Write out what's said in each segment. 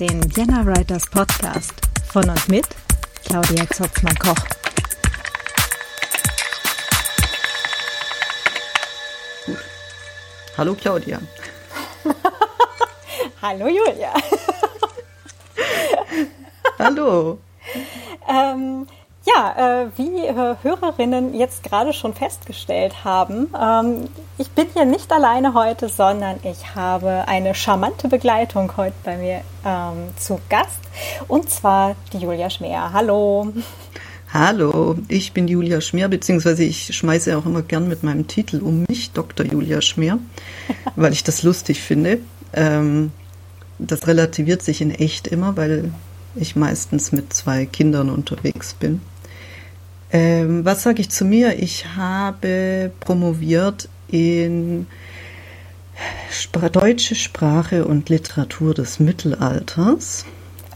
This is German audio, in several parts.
Den Vienna Writers Podcast von und mit Claudia Zotzmann-Koch. Hallo Claudia. Hallo Julia. Hallo. ähm, ja, äh, wie äh, Hörerinnen jetzt gerade schon festgestellt haben, ähm, ich bin hier nicht alleine heute, sondern ich habe eine charmante Begleitung heute bei mir ähm, zu Gast und zwar die Julia Schmeer. Hallo. Hallo, ich bin Julia Schmier, beziehungsweise ich schmeiße auch immer gern mit meinem Titel um mich, Dr. Julia Schmier, weil ich das lustig finde. Ähm, das relativiert sich in echt immer, weil ich meistens mit zwei Kindern unterwegs bin. Ähm, was sage ich zu mir? Ich habe promoviert in deutsche Sprache und Literatur des Mittelalters.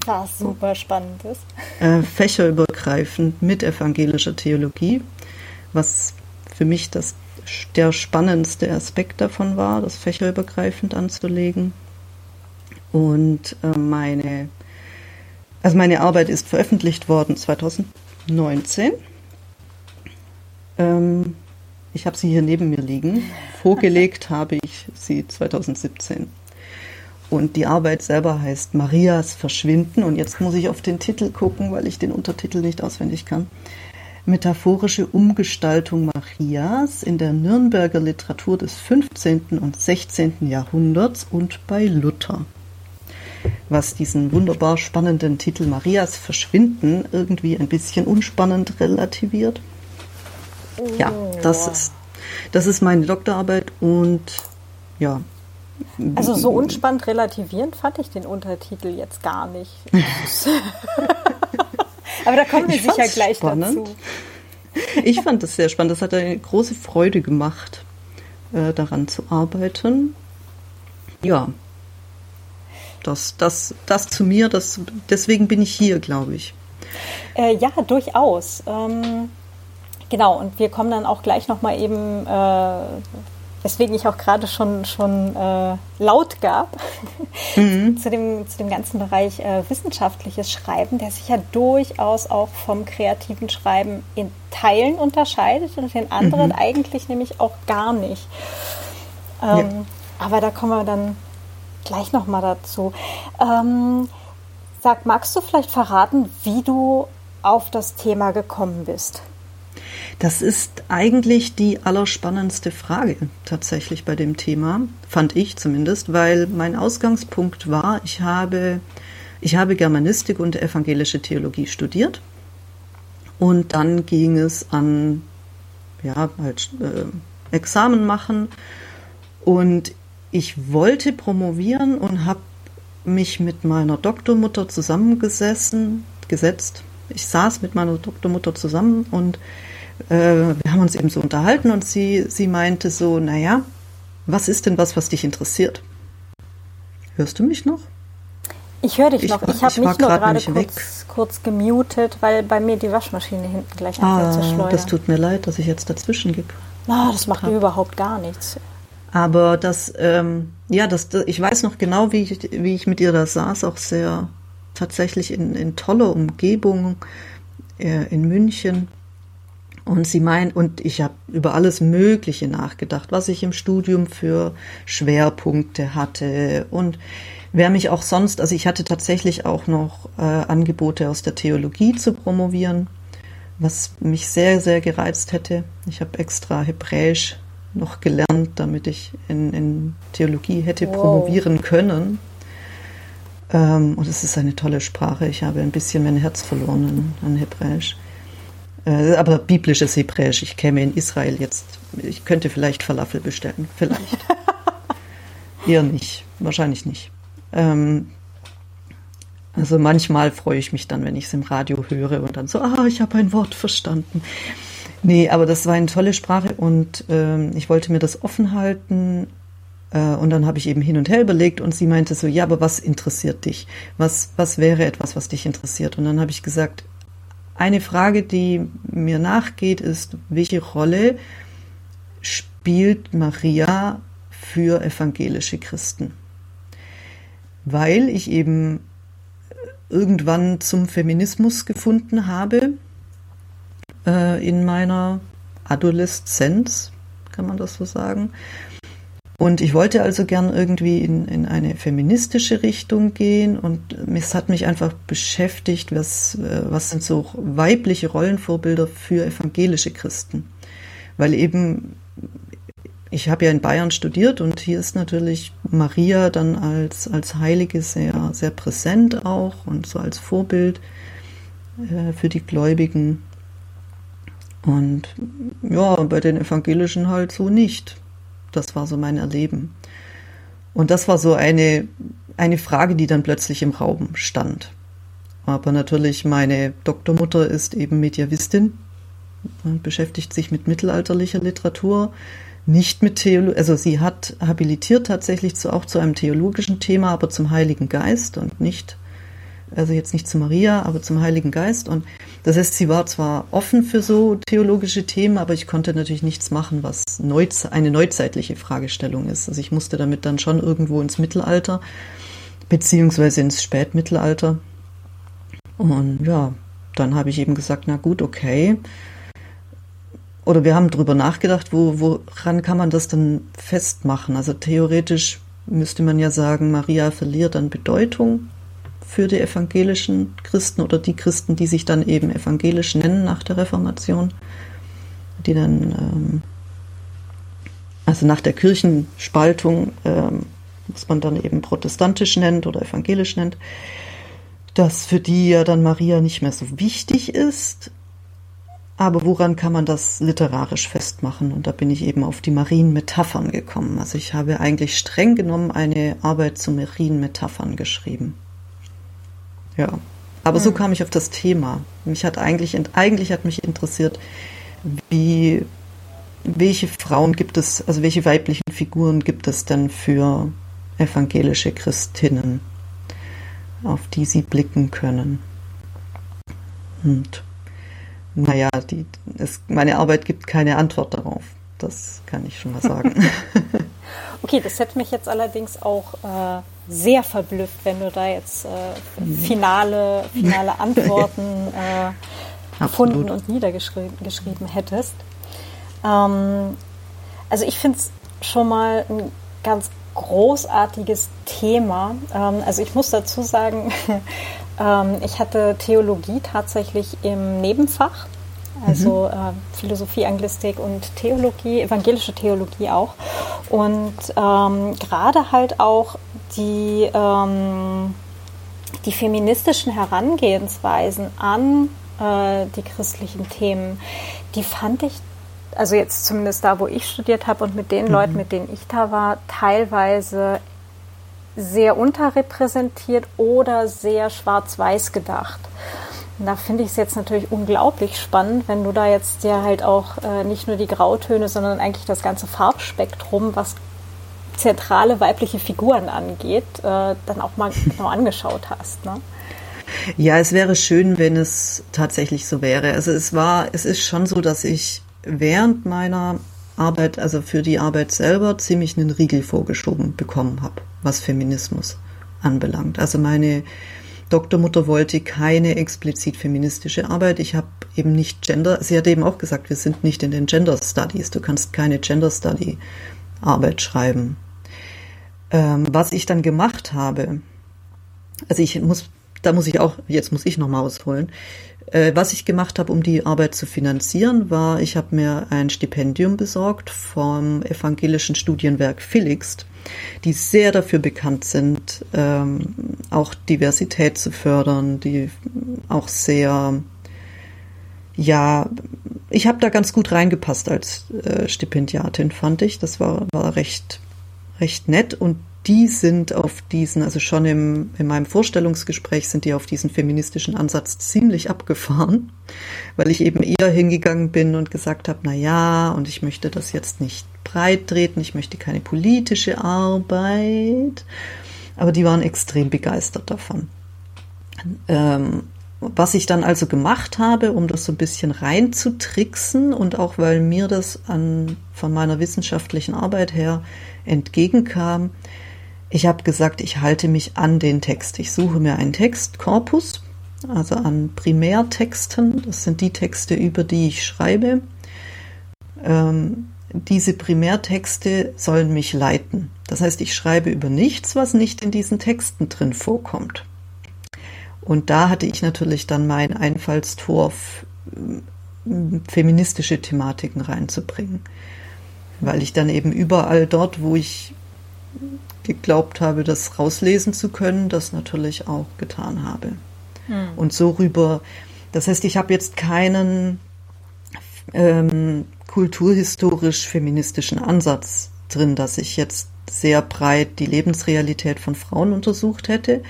Was super spannend ist. Äh, fächerübergreifend mit evangelischer Theologie, was für mich das, der spannendste Aspekt davon war, das fächerübergreifend anzulegen. Und äh, meine, also meine Arbeit ist veröffentlicht worden 2019 ähm, ich habe sie hier neben mir liegen. Vorgelegt habe ich sie 2017. Und die Arbeit selber heißt Marias Verschwinden. Und jetzt muss ich auf den Titel gucken, weil ich den Untertitel nicht auswendig kann. Metaphorische Umgestaltung Marias in der Nürnberger Literatur des 15. und 16. Jahrhunderts und bei Luther. Was diesen wunderbar spannenden Titel Marias Verschwinden irgendwie ein bisschen unspannend relativiert. Ja, das ist, das ist meine Doktorarbeit und ja. Also so unspannend relativierend fand ich den Untertitel jetzt gar nicht. Aber da kommen wir ich sicher gleich spannend. dazu. Ich fand das sehr spannend. Das hat eine große Freude gemacht, äh, daran zu arbeiten. Ja, das, das, das zu mir, das, deswegen bin ich hier, glaube ich. Äh, ja, durchaus. Ähm, Genau, und wir kommen dann auch gleich nochmal eben, äh, weswegen ich auch gerade schon, schon äh, laut gab, mhm. zu, dem, zu dem ganzen Bereich äh, wissenschaftliches Schreiben, der sich ja durchaus auch vom kreativen Schreiben in Teilen unterscheidet und den anderen mhm. eigentlich nämlich auch gar nicht. Ähm, ja. Aber da kommen wir dann gleich nochmal dazu. Ähm, sag, magst du vielleicht verraten, wie du auf das Thema gekommen bist? Das ist eigentlich die allerspannendste Frage tatsächlich bei dem Thema, fand ich zumindest, weil mein Ausgangspunkt war, ich habe, ich habe Germanistik und evangelische Theologie studiert und dann ging es an, ja, halt äh, Examen machen und ich wollte promovieren und habe mich mit meiner Doktormutter zusammengesessen, gesetzt. Ich saß mit meiner Doktormutter zusammen und äh, wir haben uns eben so unterhalten und sie, sie meinte so, naja, was ist denn was, was dich interessiert? Hörst du mich noch? Ich höre dich ich noch. War, ich habe mich nur gerade kurz, kurz gemutet, weil bei mir die Waschmaschine hinten gleich anfängt ah, zu schleudern. Das tut mir leid, dass ich jetzt dazwischen gebe. Na, das macht mir überhaupt gar nichts. Aber das, ähm, ja, das, das, ich weiß noch genau, wie ich, wie ich mit ihr da saß, auch sehr tatsächlich in, in toller Umgebung äh, in München. Und sie meint, und ich habe über alles Mögliche nachgedacht, was ich im Studium für Schwerpunkte hatte und wer mich auch sonst, also ich hatte tatsächlich auch noch äh, Angebote aus der Theologie zu promovieren, was mich sehr, sehr gereizt hätte. Ich habe extra Hebräisch noch gelernt, damit ich in, in Theologie hätte wow. promovieren können. Ähm, und es ist eine tolle Sprache. Ich habe ein bisschen mein Herz verloren an, an Hebräisch. Äh, aber biblisches Hebräisch. Ich käme in Israel jetzt. Ich könnte vielleicht Falafel bestellen. Vielleicht. Eher nicht. Wahrscheinlich nicht. Ähm, also manchmal freue ich mich dann, wenn ich es im Radio höre und dann so, ah, ich habe ein Wort verstanden. Nee, aber das war eine tolle Sprache und ähm, ich wollte mir das offen halten. Äh, und dann habe ich eben hin und her überlegt und sie meinte so, ja, aber was interessiert dich? Was, was wäre etwas, was dich interessiert? Und dann habe ich gesagt, eine Frage, die mir nachgeht, ist, welche Rolle spielt Maria für evangelische Christen? weil ich eben irgendwann zum Feminismus gefunden habe äh, in meiner Adoleszenz, kann man das so sagen. Und ich wollte also gern irgendwie in, in eine feministische Richtung gehen und es hat mich einfach beschäftigt, was, äh, was sind so weibliche Rollenvorbilder für evangelische Christen. Weil eben, ich habe ja in Bayern studiert und hier ist natürlich Maria dann als, als Heilige sehr, sehr präsent auch und so als Vorbild äh, für die Gläubigen. Und ja, bei den Evangelischen halt so nicht. Das war so mein Erleben. Und das war so eine, eine Frage, die dann plötzlich im Raum stand. Aber natürlich, meine Doktormutter ist eben Mediavistin und beschäftigt sich mit mittelalterlicher Literatur, nicht mit Theologie. Also sie hat habilitiert tatsächlich zu, auch zu einem theologischen Thema, aber zum Heiligen Geist und nicht also jetzt nicht zu Maria, aber zum Heiligen Geist. Und das heißt, sie war zwar offen für so theologische Themen, aber ich konnte natürlich nichts machen, was eine neuzeitliche Fragestellung ist. Also ich musste damit dann schon irgendwo ins Mittelalter, beziehungsweise ins Spätmittelalter. Und ja, dann habe ich eben gesagt, na gut, okay. Oder wir haben darüber nachgedacht, wo, woran kann man das denn festmachen? Also theoretisch müsste man ja sagen, Maria verliert an Bedeutung für die evangelischen Christen oder die Christen, die sich dann eben evangelisch nennen nach der Reformation, die dann, ähm, also nach der Kirchenspaltung, ähm, was man dann eben protestantisch nennt oder evangelisch nennt, dass für die ja dann Maria nicht mehr so wichtig ist. Aber woran kann man das literarisch festmachen? Und da bin ich eben auf die Marienmetaphern gekommen. Also ich habe eigentlich streng genommen eine Arbeit zu Marienmetaphern geschrieben. Ja. Aber hm. so kam ich auf das Thema. Mich hat eigentlich, eigentlich hat mich interessiert, wie, welche Frauen gibt es, also welche weiblichen Figuren gibt es denn für evangelische Christinnen, auf die sie blicken können. Und naja, die, es, meine Arbeit gibt keine Antwort darauf. Das kann ich schon mal sagen. okay, das hätte mich jetzt allerdings auch äh, sehr verblüfft, wenn du da jetzt äh, finale, finale Antworten äh, gefunden und niedergeschrieben hättest. Ähm, also ich finde es schon mal ein ganz großartiges Thema. Ähm, also ich muss dazu sagen, ähm, ich hatte Theologie tatsächlich im Nebenfach also mhm. äh, Philosophie, Anglistik und Theologie, evangelische Theologie auch. Und ähm, gerade halt auch die, ähm, die feministischen Herangehensweisen an äh, die christlichen Themen, die fand ich, also jetzt zumindest da, wo ich studiert habe und mit den mhm. Leuten, mit denen ich da war, teilweise sehr unterrepräsentiert oder sehr schwarz-weiß gedacht. Da finde ich es jetzt natürlich unglaublich spannend, wenn du da jetzt ja halt auch äh, nicht nur die Grautöne, sondern eigentlich das ganze Farbspektrum, was zentrale weibliche Figuren angeht, äh, dann auch mal genau angeschaut hast. Ne? Ja, es wäre schön, wenn es tatsächlich so wäre. Also es war, es ist schon so, dass ich während meiner Arbeit, also für die Arbeit selber, ziemlich einen Riegel vorgeschoben bekommen habe, was Feminismus anbelangt. Also meine Doktormutter wollte keine explizit feministische Arbeit. Ich habe eben nicht Gender, sie hat eben auch gesagt, wir sind nicht in den Gender Studies. Du kannst keine Gender Study Arbeit schreiben. Ähm, was ich dann gemacht habe, also ich muss, da muss ich auch, jetzt muss ich nochmal ausholen. Äh, was ich gemacht habe, um die Arbeit zu finanzieren, war, ich habe mir ein Stipendium besorgt vom evangelischen Studienwerk Philixt die sehr dafür bekannt sind, ähm, auch Diversität zu fördern, die auch sehr, ja, ich habe da ganz gut reingepasst als äh, Stipendiatin, fand ich. Das war, war recht, recht nett und die sind auf diesen, also schon im, in meinem Vorstellungsgespräch sind die auf diesen feministischen Ansatz ziemlich abgefahren, weil ich eben eher hingegangen bin und gesagt habe, na ja, und ich möchte das jetzt nicht breit treten, ich möchte keine politische Arbeit, aber die waren extrem begeistert davon. Ähm, was ich dann also gemacht habe, um das so ein bisschen reinzutricksen und auch weil mir das an, von meiner wissenschaftlichen Arbeit her entgegenkam, ich habe gesagt, ich halte mich an den Text. Ich suche mir einen Textkorpus, also an Primärtexten. Das sind die Texte, über die ich schreibe. Ähm, diese Primärtexte sollen mich leiten. Das heißt, ich schreibe über nichts, was nicht in diesen Texten drin vorkommt. Und da hatte ich natürlich dann mein Einfallstor, feministische Thematiken reinzubringen. Weil ich dann eben überall dort, wo ich geglaubt habe, das rauslesen zu können, das natürlich auch getan habe. Hm. Und so rüber, das heißt, ich habe jetzt keinen ähm, kulturhistorisch-feministischen Ansatz drin, dass ich jetzt sehr breit die Lebensrealität von Frauen untersucht hätte.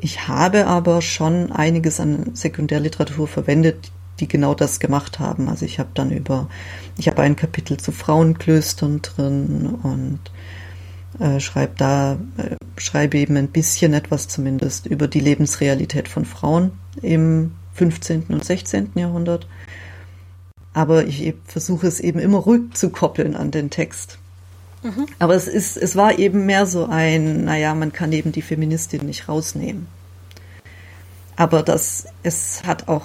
Ich habe aber schon einiges an Sekundärliteratur verwendet, die genau das gemacht haben. Also ich habe dann über, ich habe ein Kapitel zu Frauenklöstern drin und äh, schreibe da, äh, schreibe eben ein bisschen etwas zumindest über die Lebensrealität von Frauen im 15. und 16. Jahrhundert aber ich versuche es eben immer rückzukoppeln an den Text. Mhm. Aber es ist, es war eben mehr so ein, naja, man kann eben die Feministin nicht rausnehmen. Aber das, es hat auch,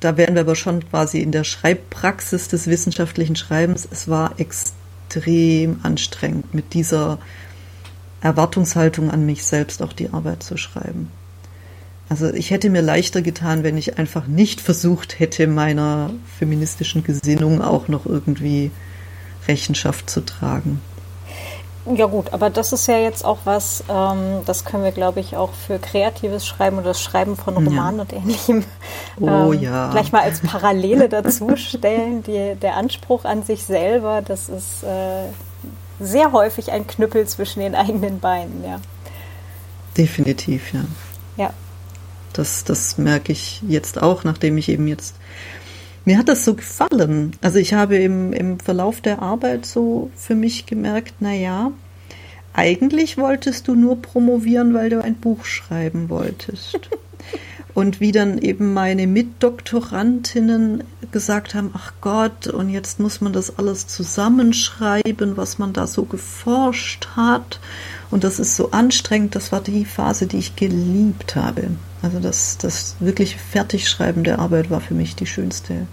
da wären wir aber schon quasi in der Schreibpraxis des wissenschaftlichen Schreibens, es war extrem anstrengend, mit dieser Erwartungshaltung an mich selbst auch die Arbeit zu schreiben. Also ich hätte mir leichter getan, wenn ich einfach nicht versucht hätte, meiner feministischen Gesinnung auch noch irgendwie Rechenschaft zu tragen. Ja gut, aber das ist ja jetzt auch was, ähm, das können wir, glaube ich, auch für kreatives Schreiben oder das Schreiben von Romanen ja. und Ähnlichem oh, ähm, ja. gleich mal als Parallele dazu stellen. Die, der Anspruch an sich selber, das ist äh, sehr häufig ein Knüppel zwischen den eigenen Beinen, ja. Definitiv, ja. Ja, das, das merke ich jetzt auch, nachdem ich eben jetzt mir hat das so gefallen. Also ich habe im, im Verlauf der Arbeit so für mich gemerkt, na ja, eigentlich wolltest du nur promovieren, weil du ein Buch schreiben wolltest. Und wie dann eben meine Mitdoktorantinnen gesagt haben, ach Gott, und jetzt muss man das alles zusammenschreiben, was man da so geforscht hat. Und das ist so anstrengend, das war die Phase, die ich geliebt habe. Also das, das wirklich Fertigschreiben der Arbeit war für mich die schönste,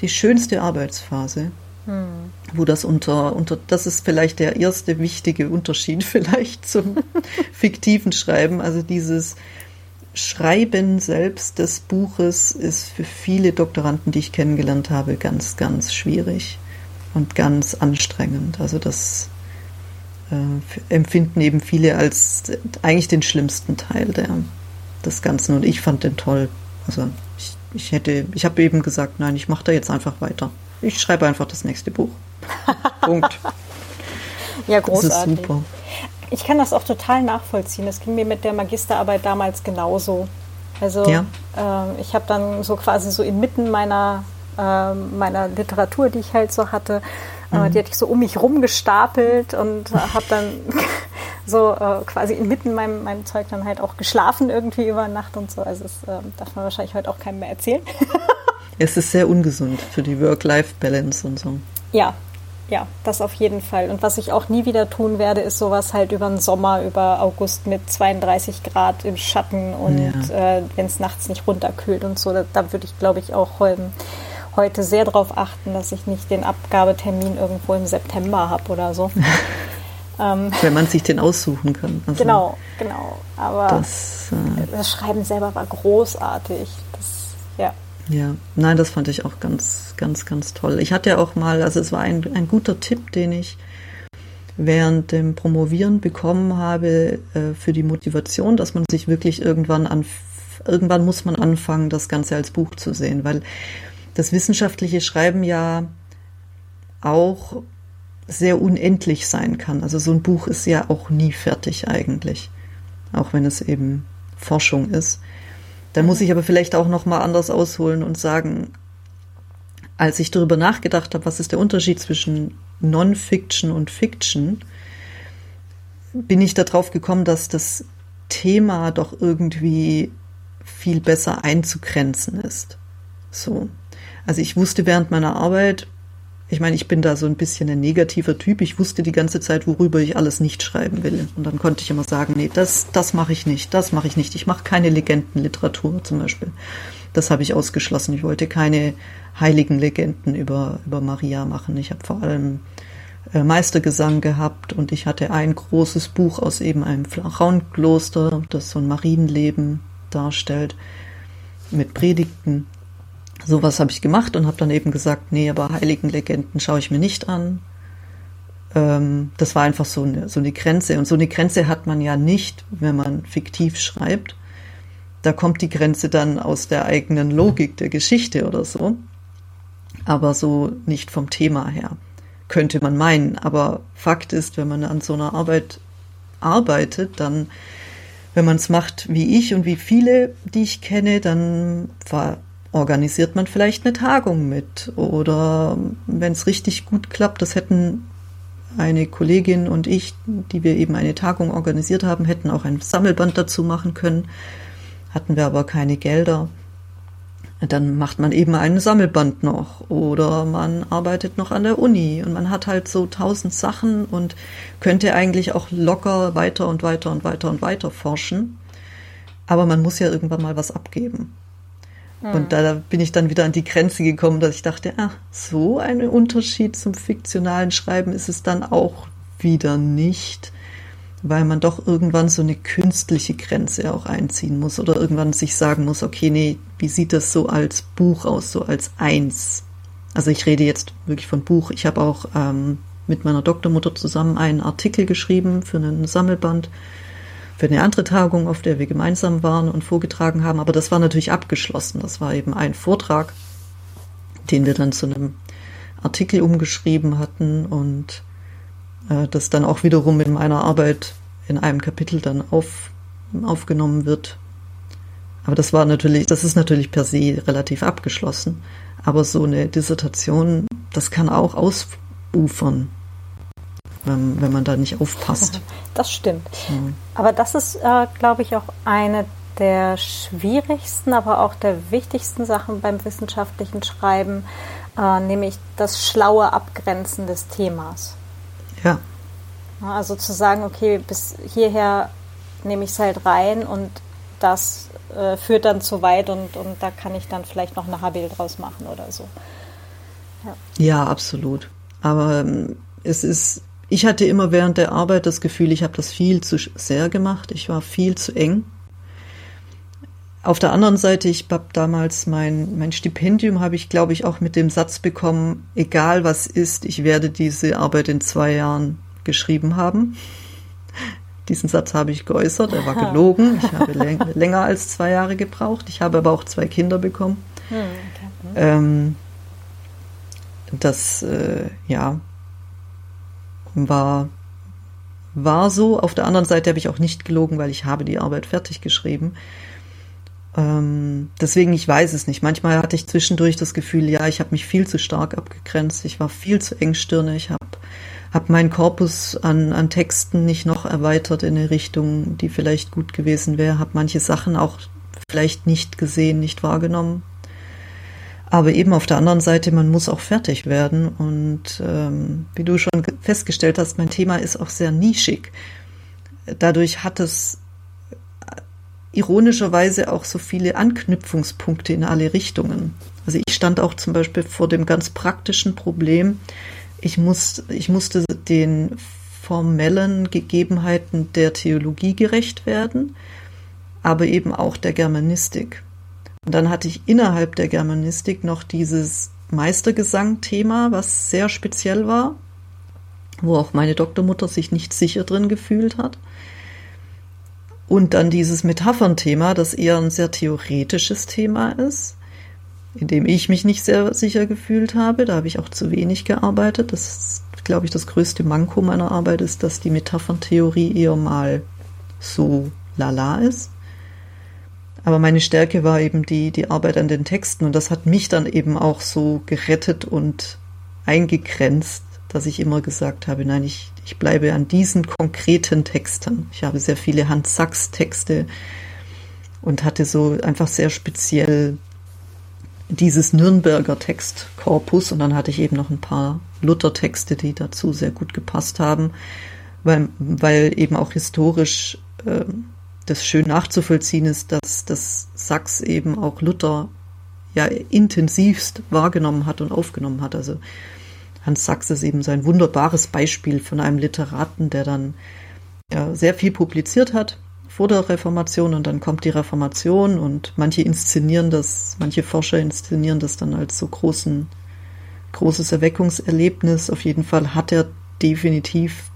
die schönste Arbeitsphase. Hm. Wo das unter, unter, das ist vielleicht der erste wichtige Unterschied vielleicht zum fiktiven Schreiben. Also dieses, Schreiben selbst des Buches ist für viele Doktoranden, die ich kennengelernt habe, ganz, ganz schwierig und ganz anstrengend. Also das äh, empfinden eben viele als eigentlich den schlimmsten Teil der, des Ganzen. Und ich fand den toll. Also ich, ich hätte, ich habe eben gesagt, nein, ich mache da jetzt einfach weiter. Ich schreibe einfach das nächste Buch. Punkt. Ja, großartig. Das ist super. Ich kann das auch total nachvollziehen. Das ging mir mit der Magisterarbeit damals genauso. Also ja. äh, ich habe dann so quasi so inmitten meiner, äh, meiner Literatur, die ich halt so hatte, äh, mhm. die hatte ich so um mich rum gestapelt und habe dann so äh, quasi inmitten meinem, meinem Zeug dann halt auch geschlafen irgendwie über Nacht und so. Also das ähm, darf man wahrscheinlich heute auch keinem mehr erzählen. es ist sehr ungesund für die Work-Life-Balance und so. Ja, ja, das auf jeden Fall. Und was ich auch nie wieder tun werde, ist sowas halt über den Sommer, über August mit 32 Grad im Schatten und ja. äh, wenn es nachts nicht runterkühlt und so. Da, da würde ich, glaube ich, auch ähm, heute sehr darauf achten, dass ich nicht den Abgabetermin irgendwo im September habe oder so. ähm, wenn man sich den aussuchen kann. Also genau, genau. Aber das, äh, das Schreiben selber war großartig. Das, ja. Ja, nein, das fand ich auch ganz, ganz, ganz toll. Ich hatte ja auch mal, also es war ein, ein guter Tipp, den ich während dem Promovieren bekommen habe äh, für die Motivation, dass man sich wirklich irgendwann an, irgendwann muss man anfangen, das Ganze als Buch zu sehen, weil das wissenschaftliche Schreiben ja auch sehr unendlich sein kann. Also so ein Buch ist ja auch nie fertig eigentlich, auch wenn es eben Forschung ist. Da muss ich aber vielleicht auch noch mal anders ausholen und sagen, als ich darüber nachgedacht habe, was ist der Unterschied zwischen Non-Fiction und Fiction, bin ich darauf gekommen, dass das Thema doch irgendwie viel besser einzugrenzen ist. So. Also ich wusste während meiner Arbeit, ich meine, ich bin da so ein bisschen ein negativer Typ. Ich wusste die ganze Zeit, worüber ich alles nicht schreiben will. Und dann konnte ich immer sagen, nee, das, das mache ich nicht, das mache ich nicht. Ich mache keine Legendenliteratur zum Beispiel. Das habe ich ausgeschlossen. Ich wollte keine heiligen Legenden über, über Maria machen. Ich habe vor allem äh, Meistergesang gehabt und ich hatte ein großes Buch aus eben einem Frauenkloster, das so ein Marienleben darstellt, mit Predigten sowas habe ich gemacht und habe dann eben gesagt, nee, aber Heiligenlegenden schaue ich mir nicht an. Ähm, das war einfach so eine, so eine Grenze. Und so eine Grenze hat man ja nicht, wenn man fiktiv schreibt. Da kommt die Grenze dann aus der eigenen Logik der Geschichte oder so. Aber so nicht vom Thema her. Könnte man meinen. Aber Fakt ist, wenn man an so einer Arbeit arbeitet, dann, wenn man es macht wie ich und wie viele, die ich kenne, dann war organisiert man vielleicht eine Tagung mit. Oder wenn es richtig gut klappt, das hätten eine Kollegin und ich, die wir eben eine Tagung organisiert haben, hätten auch ein Sammelband dazu machen können. Hatten wir aber keine Gelder. Dann macht man eben einen Sammelband noch oder man arbeitet noch an der Uni und man hat halt so tausend Sachen und könnte eigentlich auch locker weiter und weiter und weiter und weiter forschen. Aber man muss ja irgendwann mal was abgeben. Und da bin ich dann wieder an die Grenze gekommen, dass ich dachte, ach, so ein Unterschied zum fiktionalen Schreiben ist es dann auch wieder nicht, weil man doch irgendwann so eine künstliche Grenze auch einziehen muss oder irgendwann sich sagen muss, okay, nee, wie sieht das so als Buch aus, so als eins? Also ich rede jetzt wirklich von Buch. Ich habe auch ähm, mit meiner Doktormutter zusammen einen Artikel geschrieben für einen Sammelband für eine andere Tagung, auf der wir gemeinsam waren und vorgetragen haben. Aber das war natürlich abgeschlossen. Das war eben ein Vortrag, den wir dann zu einem Artikel umgeschrieben hatten und äh, das dann auch wiederum in meiner Arbeit in einem Kapitel dann auf, aufgenommen wird. Aber das war natürlich, das ist natürlich per se relativ abgeschlossen. Aber so eine Dissertation, das kann auch ausufern wenn, wenn man da nicht aufpasst. Das stimmt. Mhm. Aber das ist, äh, glaube ich, auch eine der schwierigsten, aber auch der wichtigsten Sachen beim wissenschaftlichen Schreiben, äh, nämlich das schlaue Abgrenzen des Themas. Ja. Also zu sagen, okay, bis hierher nehme ich es halt rein und das äh, führt dann zu weit und, und da kann ich dann vielleicht noch eine Habil draus machen oder so. Ja, ja absolut. Aber ähm, es ist ich hatte immer während der Arbeit das Gefühl, ich habe das viel zu sehr gemacht. Ich war viel zu eng. Auf der anderen Seite, ich habe damals mein, mein Stipendium, habe ich, glaube ich, auch mit dem Satz bekommen, egal was ist, ich werde diese Arbeit in zwei Jahren geschrieben haben. Diesen Satz habe ich geäußert, er war gelogen. Ich habe länger als zwei Jahre gebraucht. Ich habe aber auch zwei Kinder bekommen. Hm, okay. Ähm, das, äh, ja, war, war so. Auf der anderen Seite habe ich auch nicht gelogen, weil ich habe die Arbeit fertig geschrieben. Ähm, deswegen, ich weiß es nicht. Manchmal hatte ich zwischendurch das Gefühl, ja, ich habe mich viel zu stark abgegrenzt. Ich war viel zu engstirnig, habe hab meinen Korpus an, an Texten nicht noch erweitert in eine Richtung, die vielleicht gut gewesen wäre, habe manche Sachen auch vielleicht nicht gesehen, nicht wahrgenommen. Aber eben auf der anderen Seite, man muss auch fertig werden. Und ähm, wie du schon festgestellt hast, mein Thema ist auch sehr nischig. Dadurch hat es äh, ironischerweise auch so viele Anknüpfungspunkte in alle Richtungen. Also ich stand auch zum Beispiel vor dem ganz praktischen Problem, ich, muss, ich musste den formellen Gegebenheiten der Theologie gerecht werden, aber eben auch der Germanistik. Und dann hatte ich innerhalb der Germanistik noch dieses Meistergesang-Thema, was sehr speziell war, wo auch meine Doktormutter sich nicht sicher drin gefühlt hat. Und dann dieses Metaphern-Thema, das eher ein sehr theoretisches Thema ist, in dem ich mich nicht sehr sicher gefühlt habe. Da habe ich auch zu wenig gearbeitet. Das ist, glaube ich, das größte Manko meiner Arbeit ist, dass die Metaphern-Theorie eher mal so lala ist. Aber meine Stärke war eben die, die Arbeit an den Texten und das hat mich dann eben auch so gerettet und eingegrenzt, dass ich immer gesagt habe, nein, ich, ich bleibe an diesen konkreten Texten. Ich habe sehr viele Hans Sachs Texte und hatte so einfach sehr speziell dieses Nürnberger Textkorpus und dann hatte ich eben noch ein paar Luther-Texte, die dazu sehr gut gepasst haben, weil, weil eben auch historisch äh, das schön nachzuvollziehen ist, dass das Sachs eben auch Luther ja intensivst wahrgenommen hat und aufgenommen hat. Also Hans Sachs ist eben so ein wunderbares Beispiel von einem Literaten, der dann ja, sehr viel publiziert hat vor der Reformation und dann kommt die Reformation und manche inszenieren das, manche Forscher inszenieren das dann als so großen, großes Erweckungserlebnis. Auf jeden Fall hat er definitiv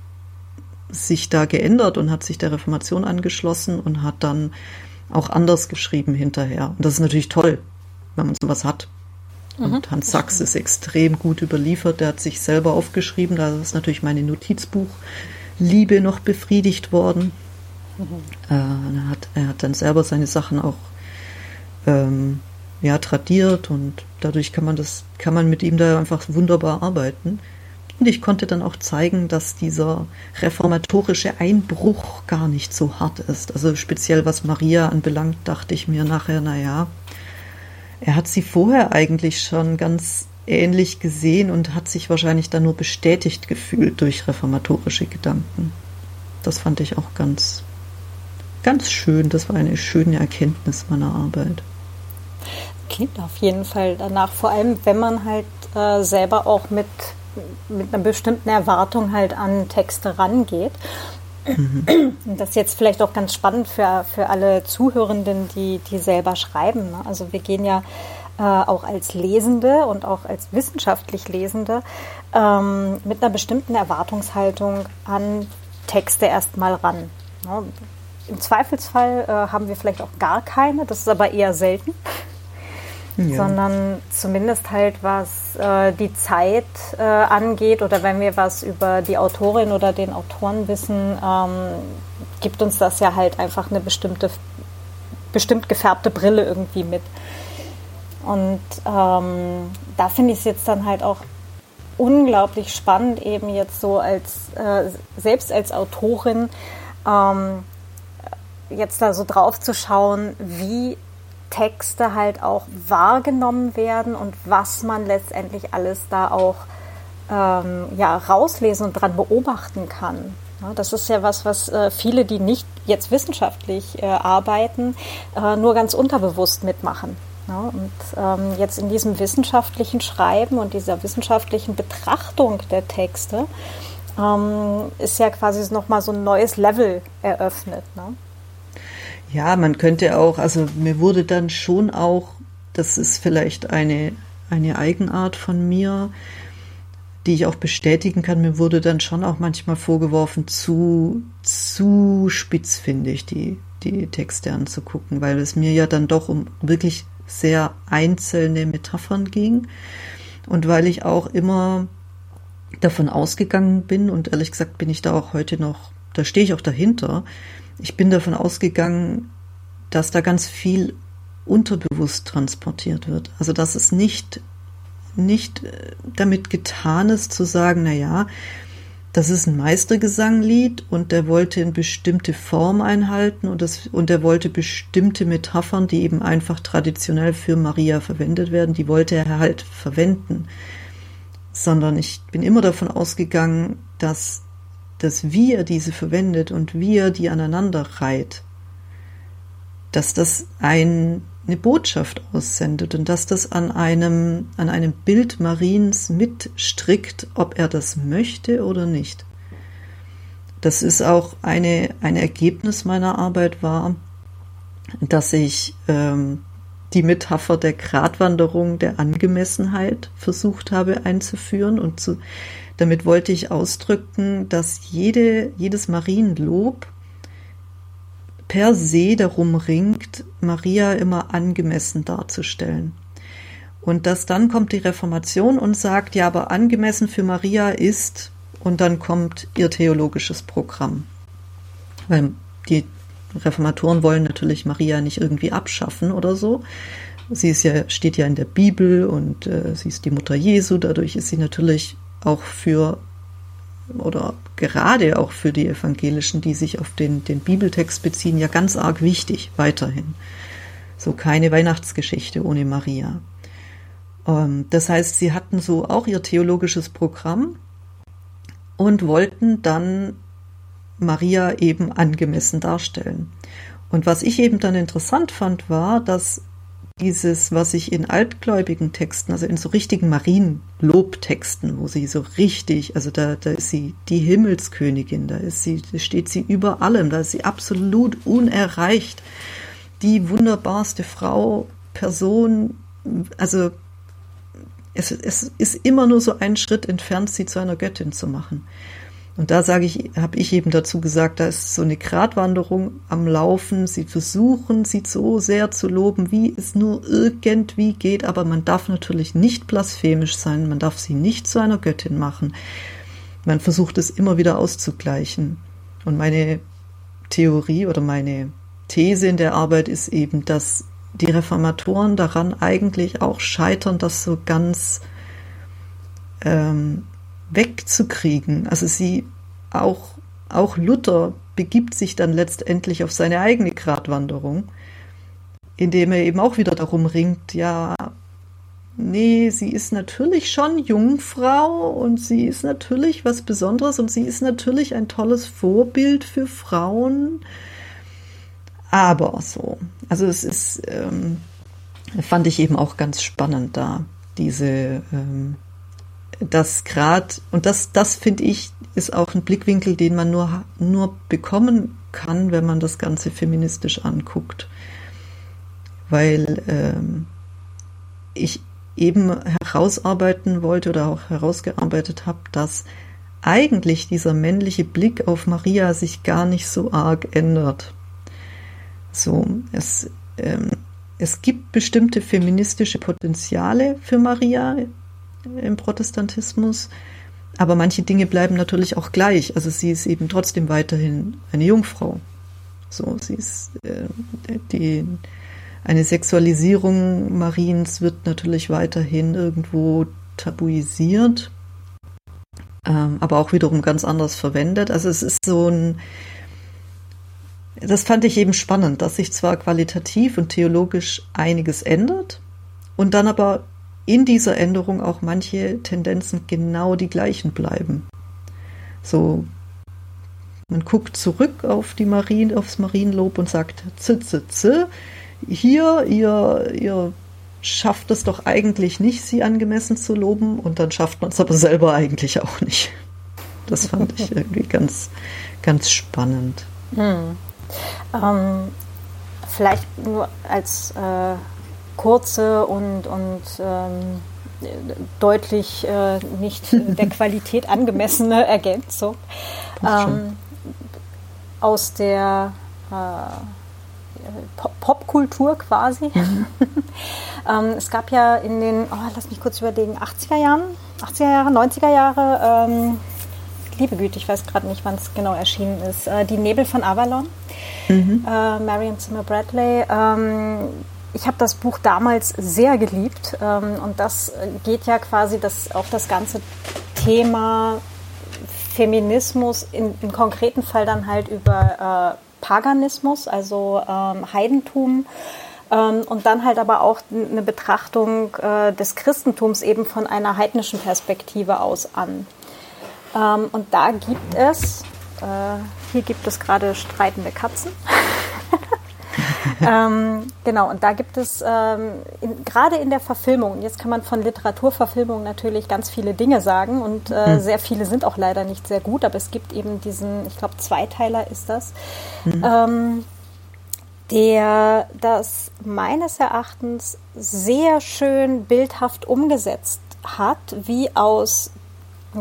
sich da geändert und hat sich der Reformation angeschlossen und hat dann auch anders geschrieben hinterher. Und das ist natürlich toll, wenn man sowas hat. Und mhm. Hans Sachs ist extrem gut überliefert. Der hat sich selber aufgeschrieben. Da ist natürlich meine Notizbuchliebe noch befriedigt worden. Mhm. Äh, er, hat, er hat dann selber seine Sachen auch ähm, ja, tradiert und dadurch kann man das, kann man mit ihm da einfach wunderbar arbeiten. Und ich konnte dann auch zeigen, dass dieser reformatorische Einbruch gar nicht so hart ist. Also speziell was Maria anbelangt, dachte ich mir nachher, na ja, er hat sie vorher eigentlich schon ganz ähnlich gesehen und hat sich wahrscheinlich dann nur bestätigt gefühlt durch reformatorische Gedanken. Das fand ich auch ganz, ganz schön. Das war eine schöne Erkenntnis meiner Arbeit. Klingt auf jeden Fall danach, vor allem wenn man halt äh, selber auch mit, mit einer bestimmten Erwartung halt an Texte rangeht. Mhm. Das ist jetzt vielleicht auch ganz spannend für, für alle Zuhörenden, die, die selber schreiben. Ne? Also wir gehen ja äh, auch als Lesende und auch als wissenschaftlich Lesende ähm, mit einer bestimmten Erwartungshaltung an Texte erstmal ran. Ne? Im Zweifelsfall äh, haben wir vielleicht auch gar keine, das ist aber eher selten ja. sondern zumindest halt was äh, die Zeit äh, angeht oder wenn wir was über die Autorin oder den Autoren wissen, ähm, gibt uns das ja halt einfach eine bestimmte, bestimmt gefärbte Brille irgendwie mit. Und ähm, da finde ich es jetzt dann halt auch unglaublich spannend, eben jetzt so als, äh, selbst als Autorin, ähm, jetzt da so drauf zu schauen, wie Texte halt auch wahrgenommen werden und was man letztendlich alles da auch ähm, ja, rauslesen und dran beobachten kann. Das ist ja was, was äh, viele, die nicht jetzt wissenschaftlich äh, arbeiten, äh, nur ganz unterbewusst mitmachen. Ja, und ähm, jetzt in diesem wissenschaftlichen Schreiben und dieser wissenschaftlichen Betrachtung der Texte ähm, ist ja quasi nochmal so ein neues Level eröffnet. Ne? Ja, man könnte auch, also mir wurde dann schon auch, das ist vielleicht eine, eine Eigenart von mir, die ich auch bestätigen kann, mir wurde dann schon auch manchmal vorgeworfen, zu, zu spitzfindig die, die Texte anzugucken, weil es mir ja dann doch um wirklich sehr einzelne Metaphern ging und weil ich auch immer davon ausgegangen bin und ehrlich gesagt bin ich da auch heute noch, da stehe ich auch dahinter, ich bin davon ausgegangen, dass da ganz viel unterbewusst transportiert wird. Also dass es nicht, nicht äh, damit getan ist zu sagen, na ja, das ist ein Meistergesanglied und der wollte eine bestimmte Form einhalten und, das, und er wollte bestimmte Metaphern, die eben einfach traditionell für Maria verwendet werden, die wollte er halt verwenden. Sondern ich bin immer davon ausgegangen, dass dass wie er diese verwendet und wie er die aneinander reiht, dass das ein, eine Botschaft aussendet und dass das an einem, an einem Bild Mariens mitstrickt, ob er das möchte oder nicht. Das ist auch eine, ein Ergebnis meiner Arbeit war, dass ich ähm, die Metapher der Gratwanderung der Angemessenheit versucht habe einzuführen und zu, damit wollte ich ausdrücken, dass jede, jedes Marienlob per se darum ringt, Maria immer angemessen darzustellen. Und dass dann kommt die Reformation und sagt, ja, aber angemessen für Maria ist, und dann kommt ihr theologisches Programm. Weil die Reformatoren wollen natürlich Maria nicht irgendwie abschaffen oder so. Sie ist ja, steht ja in der Bibel und äh, sie ist die Mutter Jesu, dadurch ist sie natürlich auch für oder gerade auch für die Evangelischen, die sich auf den, den Bibeltext beziehen, ja ganz arg wichtig weiterhin. So keine Weihnachtsgeschichte ohne Maria. Ähm, das heißt, sie hatten so auch ihr theologisches Programm und wollten dann Maria eben angemessen darstellen. Und was ich eben dann interessant fand, war, dass dieses, was ich in altgläubigen Texten, also in so richtigen Marienlobtexten, wo sie so richtig, also da, da ist sie die Himmelskönigin, da ist sie, da steht sie über allem, da ist sie absolut unerreicht, die wunderbarste Frau, Person, also es, es ist immer nur so ein Schritt entfernt, sie zu einer Göttin zu machen. Und da sage ich, habe ich eben dazu gesagt, da ist so eine Gratwanderung am Laufen. Sie versuchen, sie so sehr zu loben, wie es nur irgendwie geht, aber man darf natürlich nicht blasphemisch sein, man darf sie nicht zu einer Göttin machen. Man versucht es immer wieder auszugleichen. Und meine Theorie oder meine These in der Arbeit ist eben, dass die Reformatoren daran eigentlich auch scheitern, das so ganz ähm, wegzukriegen. Also sie auch, auch Luther begibt sich dann letztendlich auf seine eigene Gratwanderung, indem er eben auch wieder darum ringt, ja, nee, sie ist natürlich schon Jungfrau und sie ist natürlich was Besonderes und sie ist natürlich ein tolles Vorbild für Frauen. Aber so, also es ist, ähm, fand ich eben auch ganz spannend da, diese, ähm, das gerade, und das, das finde ich, ist auch ein Blickwinkel, den man nur, nur bekommen kann, wenn man das Ganze feministisch anguckt. Weil ähm, ich eben herausarbeiten wollte oder auch herausgearbeitet habe, dass eigentlich dieser männliche Blick auf Maria sich gar nicht so arg ändert. So, es, ähm, es gibt bestimmte feministische Potenziale für Maria im Protestantismus. Aber manche Dinge bleiben natürlich auch gleich. Also sie ist eben trotzdem weiterhin eine Jungfrau. So, sie ist äh, die eine Sexualisierung Mariens wird natürlich weiterhin irgendwo tabuisiert, ähm, aber auch wiederum ganz anders verwendet. Also es ist so ein, das fand ich eben spannend, dass sich zwar qualitativ und theologisch einiges ändert und dann aber in dieser Änderung auch manche Tendenzen genau die gleichen bleiben. So, man guckt zurück auf die Marien, aufs Marienlob und sagt, z, z, z, hier, ihr, ihr schafft es doch eigentlich nicht, sie angemessen zu loben und dann schafft man es aber selber eigentlich auch nicht. Das fand ich irgendwie ganz, ganz spannend. Hm. Ähm, vielleicht nur als äh kurze und, und ähm, deutlich äh, nicht der Qualität angemessene Ergänzung ähm, aus der äh, Popkultur quasi. Mhm. ähm, es gab ja in den, oh, lass mich kurz überlegen, 80er Jahren, 80er Jahre, 90er Jahre, ähm, liebe Güte, ich weiß gerade nicht, wann es genau erschienen ist, äh, Die Nebel von Avalon, mhm. äh, Marion Zimmer Bradley. Ähm, ich habe das Buch damals sehr geliebt ähm, und das geht ja quasi das, auf das ganze Thema Feminismus, in, im konkreten Fall dann halt über äh, Paganismus, also ähm, Heidentum ähm, und dann halt aber auch eine Betrachtung äh, des Christentums eben von einer heidnischen Perspektive aus an. Ähm, und da gibt es, äh, hier gibt es gerade streitende Katzen. ähm, genau, und da gibt es ähm, in, gerade in der Verfilmung, jetzt kann man von Literaturverfilmung natürlich ganz viele Dinge sagen und äh, mhm. sehr viele sind auch leider nicht sehr gut, aber es gibt eben diesen, ich glaube, Zweiteiler ist das, mhm. ähm, der das meines Erachtens sehr schön bildhaft umgesetzt hat, wie aus,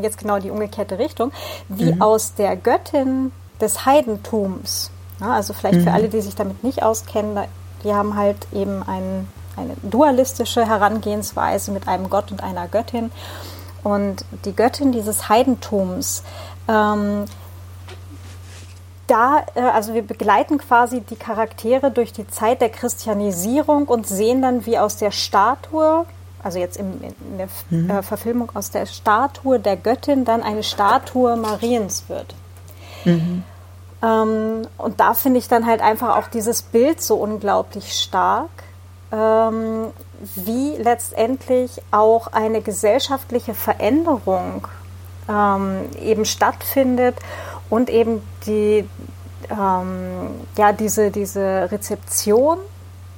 jetzt genau die umgekehrte Richtung, wie mhm. aus der Göttin des Heidentums ja, also vielleicht mhm. für alle, die sich damit nicht auskennen, die haben halt eben ein, eine dualistische Herangehensweise mit einem Gott und einer Göttin. Und die Göttin dieses Heidentums, ähm, da, äh, also wir begleiten quasi die Charaktere durch die Zeit der Christianisierung und sehen dann, wie aus der Statue, also jetzt im, in der mhm. äh, Verfilmung aus der Statue der Göttin dann eine Statue Mariens wird. Mhm. Ähm, und da finde ich dann halt einfach auch dieses Bild so unglaublich stark, ähm, wie letztendlich auch eine gesellschaftliche Veränderung ähm, eben stattfindet und eben die, ähm, ja, diese, diese Rezeption